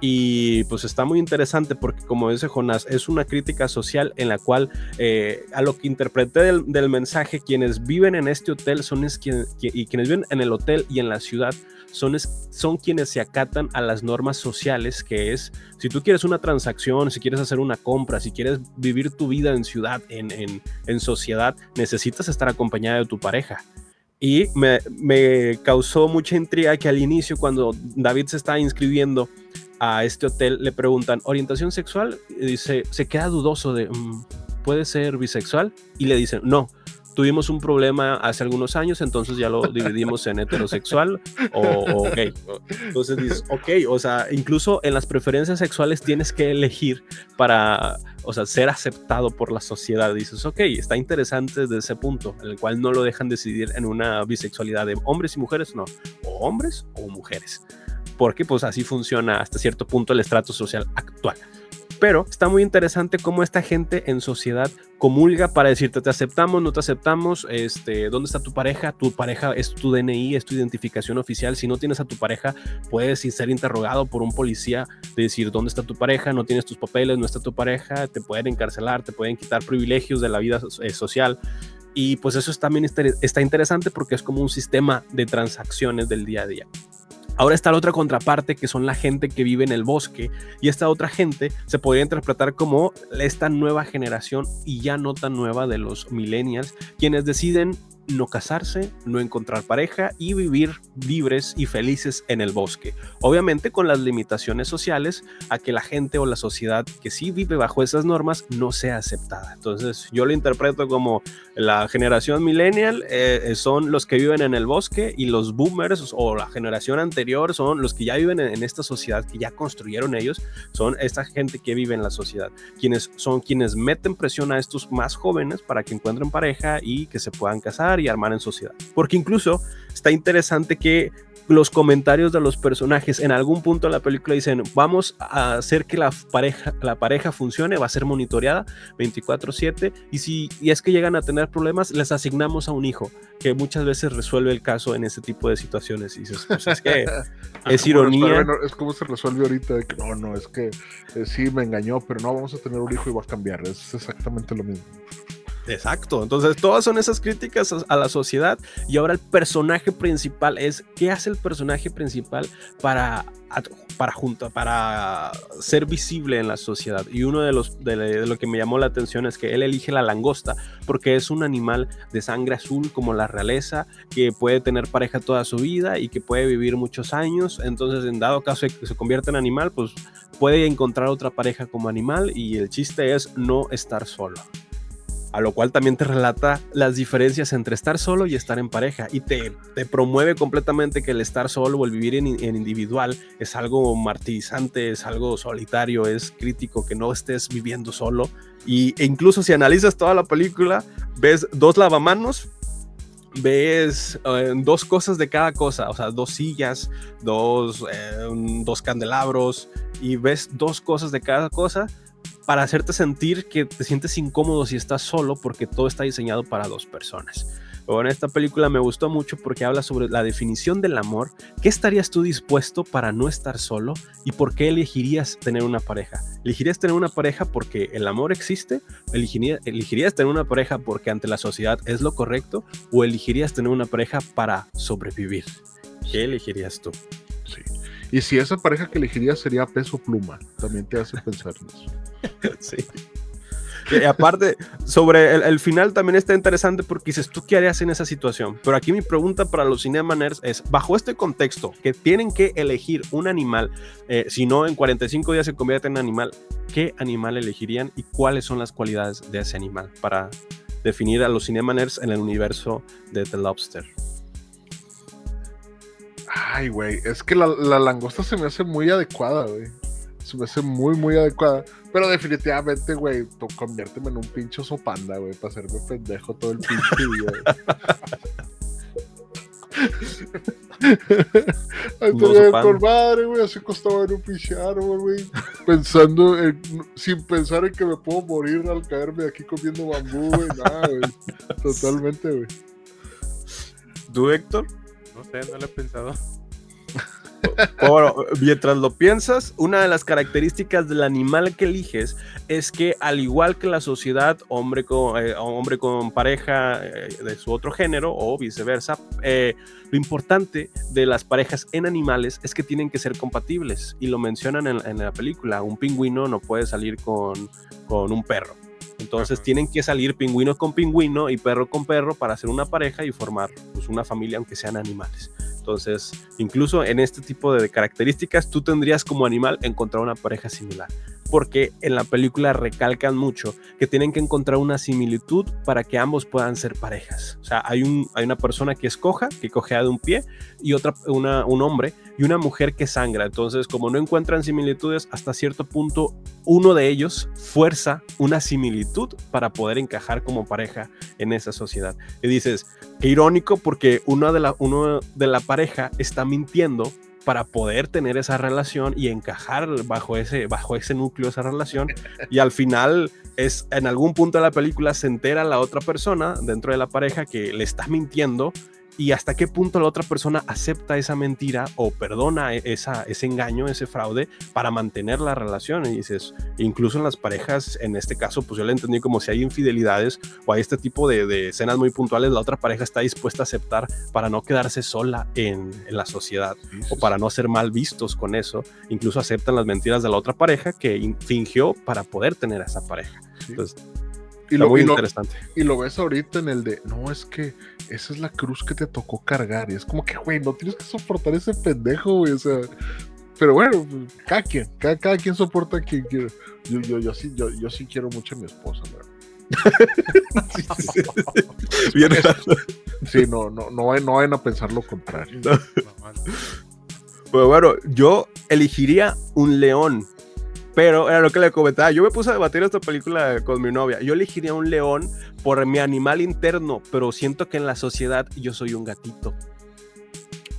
Y pues está muy interesante porque como dice Jonás, es una crítica social en la cual eh, a lo que interpreté del, del mensaje, quienes viven en este hotel son y quienes viven en el hotel y en la ciudad son, son quienes se acatan a las normas sociales, que es, si tú quieres una transacción, si quieres hacer una compra, si quieres vivir tu vida en ciudad, en, en, en sociedad, necesitas estar acompañada de tu pareja. Y me, me, causó mucha intriga que al inicio, cuando David se está inscribiendo a este hotel, le preguntan, ¿orientación sexual? Y dice, se queda dudoso de, mm, ¿puede ser bisexual? Y le dicen, no, tuvimos un problema hace algunos años, entonces ya lo dividimos en heterosexual o, gay. Entonces dices, ok, o sea, incluso en las preferencias sexuales tienes que elegir para, o sea, ser aceptado por la sociedad. Dices, ok, está interesante desde ese punto, en el cual no lo dejan decidir en una bisexualidad de hombres y mujeres, no, o hombres o mujeres. Porque pues así funciona hasta cierto punto el estrato social actual. Pero está muy interesante cómo esta gente en sociedad comulga para decirte te aceptamos, no te aceptamos, este, ¿dónde está tu pareja? Tu pareja es tu DNI, es tu identificación oficial. Si no tienes a tu pareja, puedes ser interrogado por un policía de decir dónde está tu pareja, no tienes tus papeles, no está tu pareja, te pueden encarcelar, te pueden quitar privilegios de la vida eh, social. Y pues eso también está interesante porque es como un sistema de transacciones del día a día. Ahora está la otra contraparte, que son la gente que vive en el bosque, y esta otra gente se podría interpretar como esta nueva generación y ya no tan nueva de los millennials, quienes deciden no casarse, no encontrar pareja y vivir libres y felices en el bosque. Obviamente con las limitaciones sociales a que la gente o la sociedad que sí vive bajo esas normas no sea aceptada. Entonces yo lo interpreto como la generación millennial eh, son los que viven en el bosque y los boomers o la generación anterior son los que ya viven en, esta sociedad que ya construyeron ellos, son esta gente que vive en la sociedad, quienes son quienes meten presión a estos más jóvenes para que encuentren pareja y que se puedan casar y armar en sociedad. Porque incluso está interesante que los comentarios de los personajes en algún punto de la película dicen vamos a hacer que la pareja, la pareja funcione, va a ser monitoreada 24/7 y si y es que llegan a tener problemas les asignamos a un hijo que muchas veces resuelve el caso en ese tipo de situaciones. Y dices pues es que es ironía es como se resuelve ahorita de que no no es que eh, sí me engañó pero no vamos a tener un hijo y va a cambiar es exactamente lo mismo Exacto, entonces todas son esas críticas a la sociedad y ahora el personaje principal es qué hace el personaje principal para para para ser visible en la sociedad y uno de los de, lo que me llamó la atención es que él elige la langosta porque es un animal de sangre azul como la realeza que puede tener pareja toda su vida y que puede vivir muchos años. Entonces en dado caso de que se convierta en animal pues puede encontrar otra pareja como animal y el chiste es no estar solo a lo cual también te relata las diferencias entre estar solo y estar en pareja y te, te promueve completamente que el estar solo o el vivir en, individual es algo martirizante, es algo solitario, es crítico que no estés viviendo solo. Y, e incluso si analizas toda la película ves dos lavamanos ves eh, dos cosas de cada cosa, o sea, dos sillas, dos, eh, dos candelabros y ves dos cosas de cada cosa para hacerte sentir que te sientes incómodo si estás solo porque todo está diseñado para dos personas. Bueno, esta película me gustó mucho porque habla sobre la definición del amor. ¿Qué estarías tú dispuesto para no estar solo? ¿Y por qué elegirías tener una pareja? ¿Elegirías tener una pareja porque el amor existe? ¿Elegirías tener una pareja porque ante la sociedad es lo correcto? ¿O elegirías tener una pareja para sobrevivir? ¿Qué elegirías tú? Y si esa pareja que elegirías sería peso pluma, también te hace pensar en eso. sí. Y aparte, sobre el, final también está interesante porque dices, ¿tú qué harías en esa situación? Pero aquí mi pregunta para los cinemaners es, bajo este contexto, que tienen que elegir un animal, eh, si no en 45 días se convierte en animal, ¿qué animal elegirían y cuáles son las cualidades de ese animal para definir a los cinemaners en el universo de The Lobster? Ay, güey, es que la, la langosta se me hace muy adecuada, güey se me hace muy, muy adecuada. Pero definitivamente, güey, conviérteme en un pincho sopanda, güey, para hacerme pendejo todo el pinche día. Antes con madre, güey, así costaba en un pinche árbol, güey. Pensando en, sin pensar en que me puedo morir al caerme aquí comiendo bambú, güey. Nada, güey. Totalmente, güey. ¿Tú, Héctor? No sé, no lo he pensado. Bueno, mientras lo piensas, una de las características del animal que eliges es que al igual que la sociedad, hombre con, eh, hombre con pareja eh, de su otro género o viceversa, eh, lo importante de las parejas en animales es que tienen que ser compatibles y lo mencionan en, la película. Un pingüino no puede salir con, con un perro. Entonces tienen que salir pingüino con pingüino y perro con perro para hacer una pareja y formar pues, una familia aunque sean animales. Entonces, incluso en este tipo de características, tú tendrías como animal encontrar una pareja similar. Porque en la película recalcan mucho que tienen que encontrar una similitud para que ambos puedan ser parejas. O sea, hay, un, hay una persona que es coja, que cojea de un pie, y otra, una, un hombre y una mujer que sangra. Entonces, como no encuentran similitudes, hasta cierto punto uno de ellos fuerza una similitud para poder encajar como pareja en esa sociedad. Y dices, qué irónico porque uno de la, uno de la pareja está mintiendo para poder tener esa relación y encajar bajo ese, bajo ese núcleo, esa relación. Y al final es, en algún punto de la película se entera la otra persona dentro de la pareja que le está mintiendo y hasta qué punto la otra persona acepta esa mentira o perdona e-, esa, ese engaño, ese fraude para mantener la relación. Y dices, incluso en las parejas, en este caso, pues yo le entendí como si hay infidelidades o hay este tipo de, escenas muy puntuales, la otra pareja está dispuesta a aceptar para no quedarse sola en, la sociedad o para no ser mal vistos con eso. Incluso aceptan las mentiras de la otra pareja que fingió para poder tener a esa pareja. Entonces, y lo, muy y lo- interesante. y lo ves ahorita en el de, no, es que esa es la cruz que te tocó cargar. Y es como que, güey, no tienes que soportar ese pendejo, güey. O sea, pero bueno, cada quien, cada, cada quien soporta a quien quiere. Yo, yo, yo, sí, yo, yo sí quiero mucho a mi esposa, ¿verdad? Bien Sí, no, no, no, vayan- no vayan a pensar lo contrario. Pues bueno, yo elegiría un león. Pero era lo que le comentaba. Yo me puse a debatir esta película con mi novia. Yo elegiría un león por mi animal interno, pero siento que en la sociedad yo soy un gatito.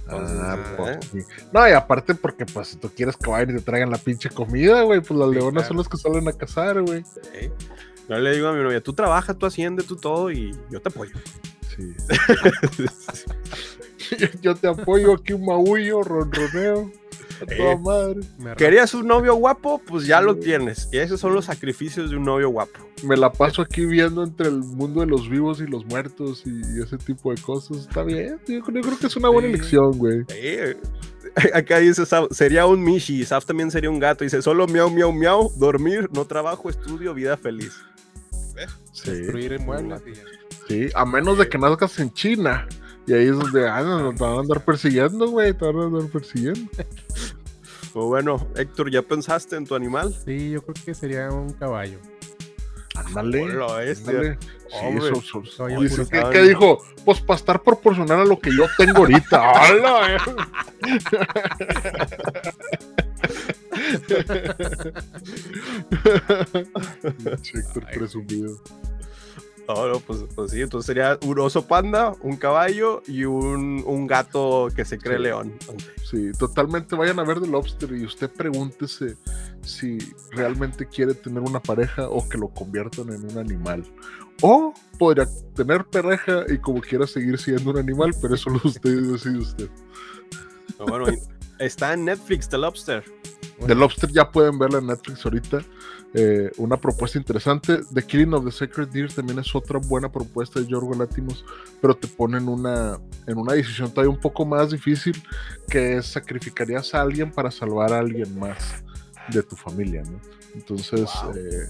Ah, Entonces, pues, ¿eh? sí. No, y aparte porque pues si tú quieres que vayan y te traigan la pinche comida, güey, pues las Sí, leonas claro. son las que salen a cazar, güey. ¿eh? Yo le digo a mi novia, tú trabajas, tú asciende, tú todo y yo te apoyo. Sí. Yo te apoyo aquí un maullo, ronroneo. Madre. Me ¿Querías un novio guapo? Pues ya lo tienes. Y esos son los sacrificios de un novio guapo. Me la paso aquí viendo entre el mundo de los vivos y los muertos y ese tipo de cosas. Está bien. Yo, yo creo que es una buena Sí. elección, güey. Acá dice, Saf, sería un Mishi, Saf también sería un gato. Dice, solo miau, miau, miau, dormir, no trabajo, estudio, vida feliz. Sí, destruir sí. A menos de que nazcas en China. Y ahí es donde ah, no, no, te van a andar persiguiendo, güey. Te van a andar persiguiendo. O bueno, Héctor, ¿ya pensaste en tu animal? Sí, yo creo que sería un caballo. Ándale. Hola, este. ándale. Sí. ¿qué, qué dijo? Pues para estar proporcional a lo que yo tengo ahorita. ¡Hala! Héctor Ay, presumido. No, no, pues, pues sí, entonces sería un oso panda, un caballo y un, un gato que se cree Sí. león. Sí, totalmente vayan a ver The Lobster y usted pregúntese si realmente quiere tener una pareja o que lo conviertan en un animal. O podría tener pareja y como quiera seguir siendo un animal, pero eso lo usted decide usted. Bueno, está en Netflix, The Lobster. The Lobster ya pueden verla en Netflix ahorita. Eh, una propuesta interesante. The Killing of the Sacred Deer también es otra buena propuesta de Yorgo Látimos, pero te ponen una, en una decisión todavía un poco más difícil, que es sacrificarías a alguien para salvar a alguien más de tu familia, ¿no? Entonces, Wow. eh,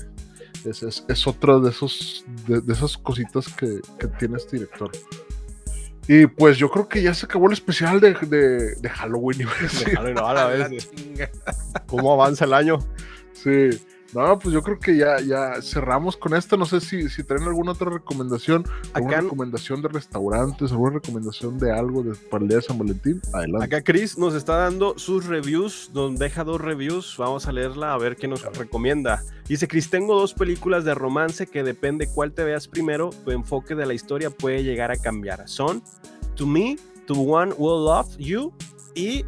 es, es, es otra de, esos, de, de esas cositas que, que tiene este director. Y pues yo creo que ya se acabó el especial de, de, de Halloween. y no, a la vez. ¿Cómo avanza el año? Sí. No, pues yo creo que ya, ya cerramos con esto. No sé si, si traen alguna otra recomendación, alguna Acá- recomendación de restaurantes, alguna recomendación de algo de, para el día de San Valentín. Adelante. Acá Chris nos está dando sus reviews, nos deja dos reviews, vamos a leerla a ver qué nos recomienda. Dice Chris, tengo dos películas de romance que depende cuál te veas primero, tu enfoque de la historia puede llegar a cambiar. Son To Me, To One Will Love You y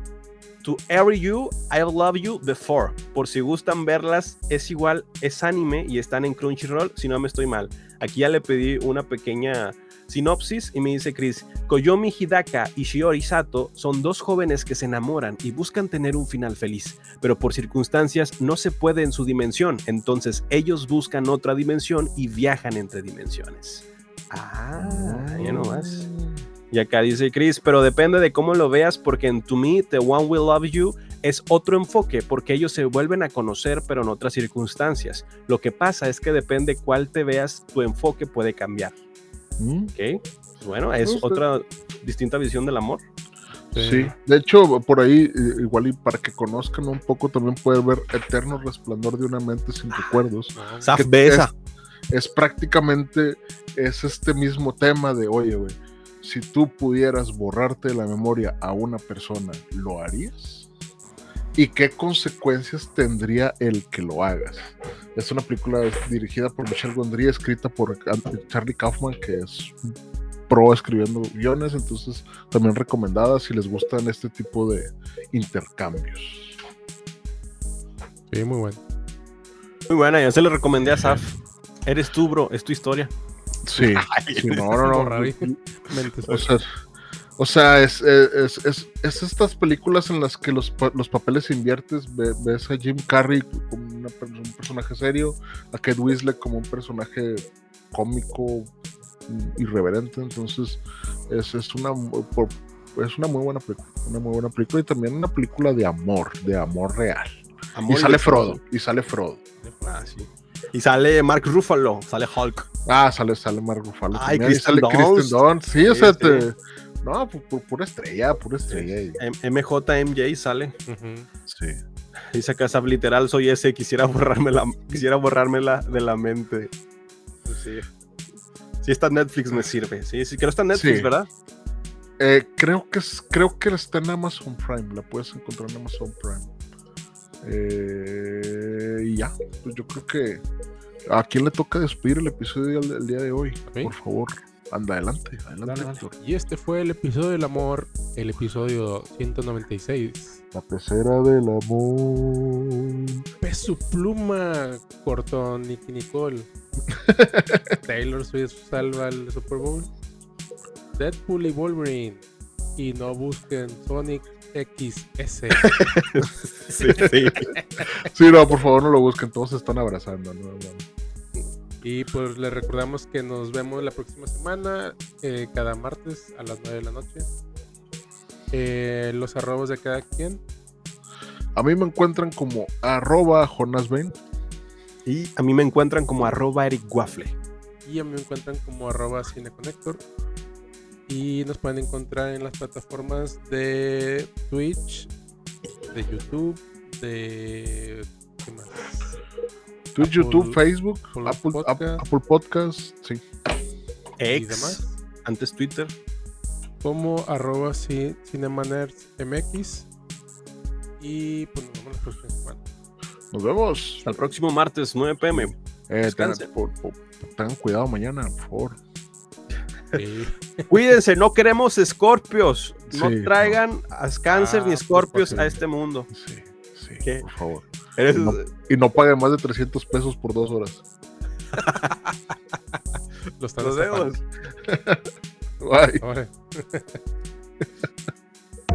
To Every You, I Love You Before. Por si gustan verlas, es igual, es anime y están en Crunchyroll, si no me estoy mal. Aquí ya le pedí una pequeña sinopsis y me dice Chris, Koyomi Hidaka y Shiori Sato son dos jóvenes que se enamoran y buscan tener un final feliz, pero por circunstancias no se puede en su dimensión, entonces ellos buscan otra dimensión y viajan entre dimensiones. Ah, ya nomás. Y acá dice Chris, pero depende de cómo lo veas, porque en To Me, The One Will Love You es otro enfoque, porque ellos se vuelven a conocer, pero en otras circunstancias. Lo que pasa es que depende cuál te veas, tu enfoque puede cambiar. Mm, ¿Ok? Pues bueno, es otra distinta visión del amor. Sí, de hecho, por ahí, igual y para que conozcan un poco, también pueden ver Eterno Resplandor de una mente sin recuerdos. Ah, Saf, que esa. Es prácticamente, es este mismo tema de, oye, güey, si tú pudieras borrarte de la memoria a una persona, ¿lo harías? ¿Y qué consecuencias tendría el que lo hagas? Es una película dirigida por Michelle Gondry, escrita por Charlie Kaufman, que es pro escribiendo guiones, entonces también recomendada si les gustan este tipo de intercambios. Sí, muy bueno. Muy buena, yo se le recomendé a Saf. Eres tú, bro, es tu historia. Sí, sí, no, no, no. O sea, o sea es, es, es, es estas películas en las que los, pa- los papeles inviertes. Ve- ves a Jim Carrey como una un personaje serio, a Kate Winslet como un personaje cómico, mm, irreverente. Entonces, es, es, una, por- es una muy buena película. Una muy buena película y también una película de amor, de amor real. Amor y sale de Frodo, y sale Frodo. Ah, sí. Y sale Mark Ruffalo, sale Hulk. Ah, sale, sale Mark Ruffalo. Ay, también, y Kristen sale Kristen Dunst. Sí, o Sí, sea, sí. te- no, pu- pu- pura estrella, pura estrella. MJMJ sale. Sí. Dice acá literal, soy ese, quisiera borrarme la, quisiera borrármela de la mente. Sí. Si está en Netflix me sirve. Sí, sí, creo que está en Netflix, Sí. ¿verdad? Eh, creo que es, creo que está en Amazon Prime, la puedes encontrar en Amazon Prime. Eh, y ya, pues yo creo que a quién le toca despedir el episodio el, el día de hoy. Por favor, anda adelante, adelante. Dale, dale. Héctor. Y este fue el episodio del amor, el episodio 196. La pecera del amor. Peso pluma cortó Nicky Nicole. Taylor Swift salva el Super Bowl. Deadpool y Wolverine. Y no busquen Sonic XS. Sí, sí. Sí, no, por favor, no lo busquen, todos se están abrazando. y pues les recordamos que nos vemos la próxima semana, eh, cada martes a las 9 de la noche. Eh, los arrobos de cada quien. A mí me encuentran como arroba Jonas Bain. Y a mí me encuentran como arroba Eric Waffle. Y a mí me encuentran como arroba cineconector. Y nos pueden encontrar en las plataformas de Twitch, de YouTube, de... ¿Qué más? Twitch, Apple- YouTube, Facebook, Apple Apple, Ap- Podcast. Apple Podcast, sí. Y demás. antes Twitter. Como arroba cinemanerdsmx. Y pues nos vemos la próxima semana. Nos vemos. Hasta el próximo martes, 9 pm. Eh, por- por- cuidado mañana, por favor. Sí. Cuídense, no queremos escorpios. No Sí, traigan a cáncer Ah, ni pues, escorpios a este mundo. Sí, sí, ¿Qué? por favor. Eres- No. Y no paguen más de 300 pesos por dos horas. Lo están Nos estafando. vemos. Bye.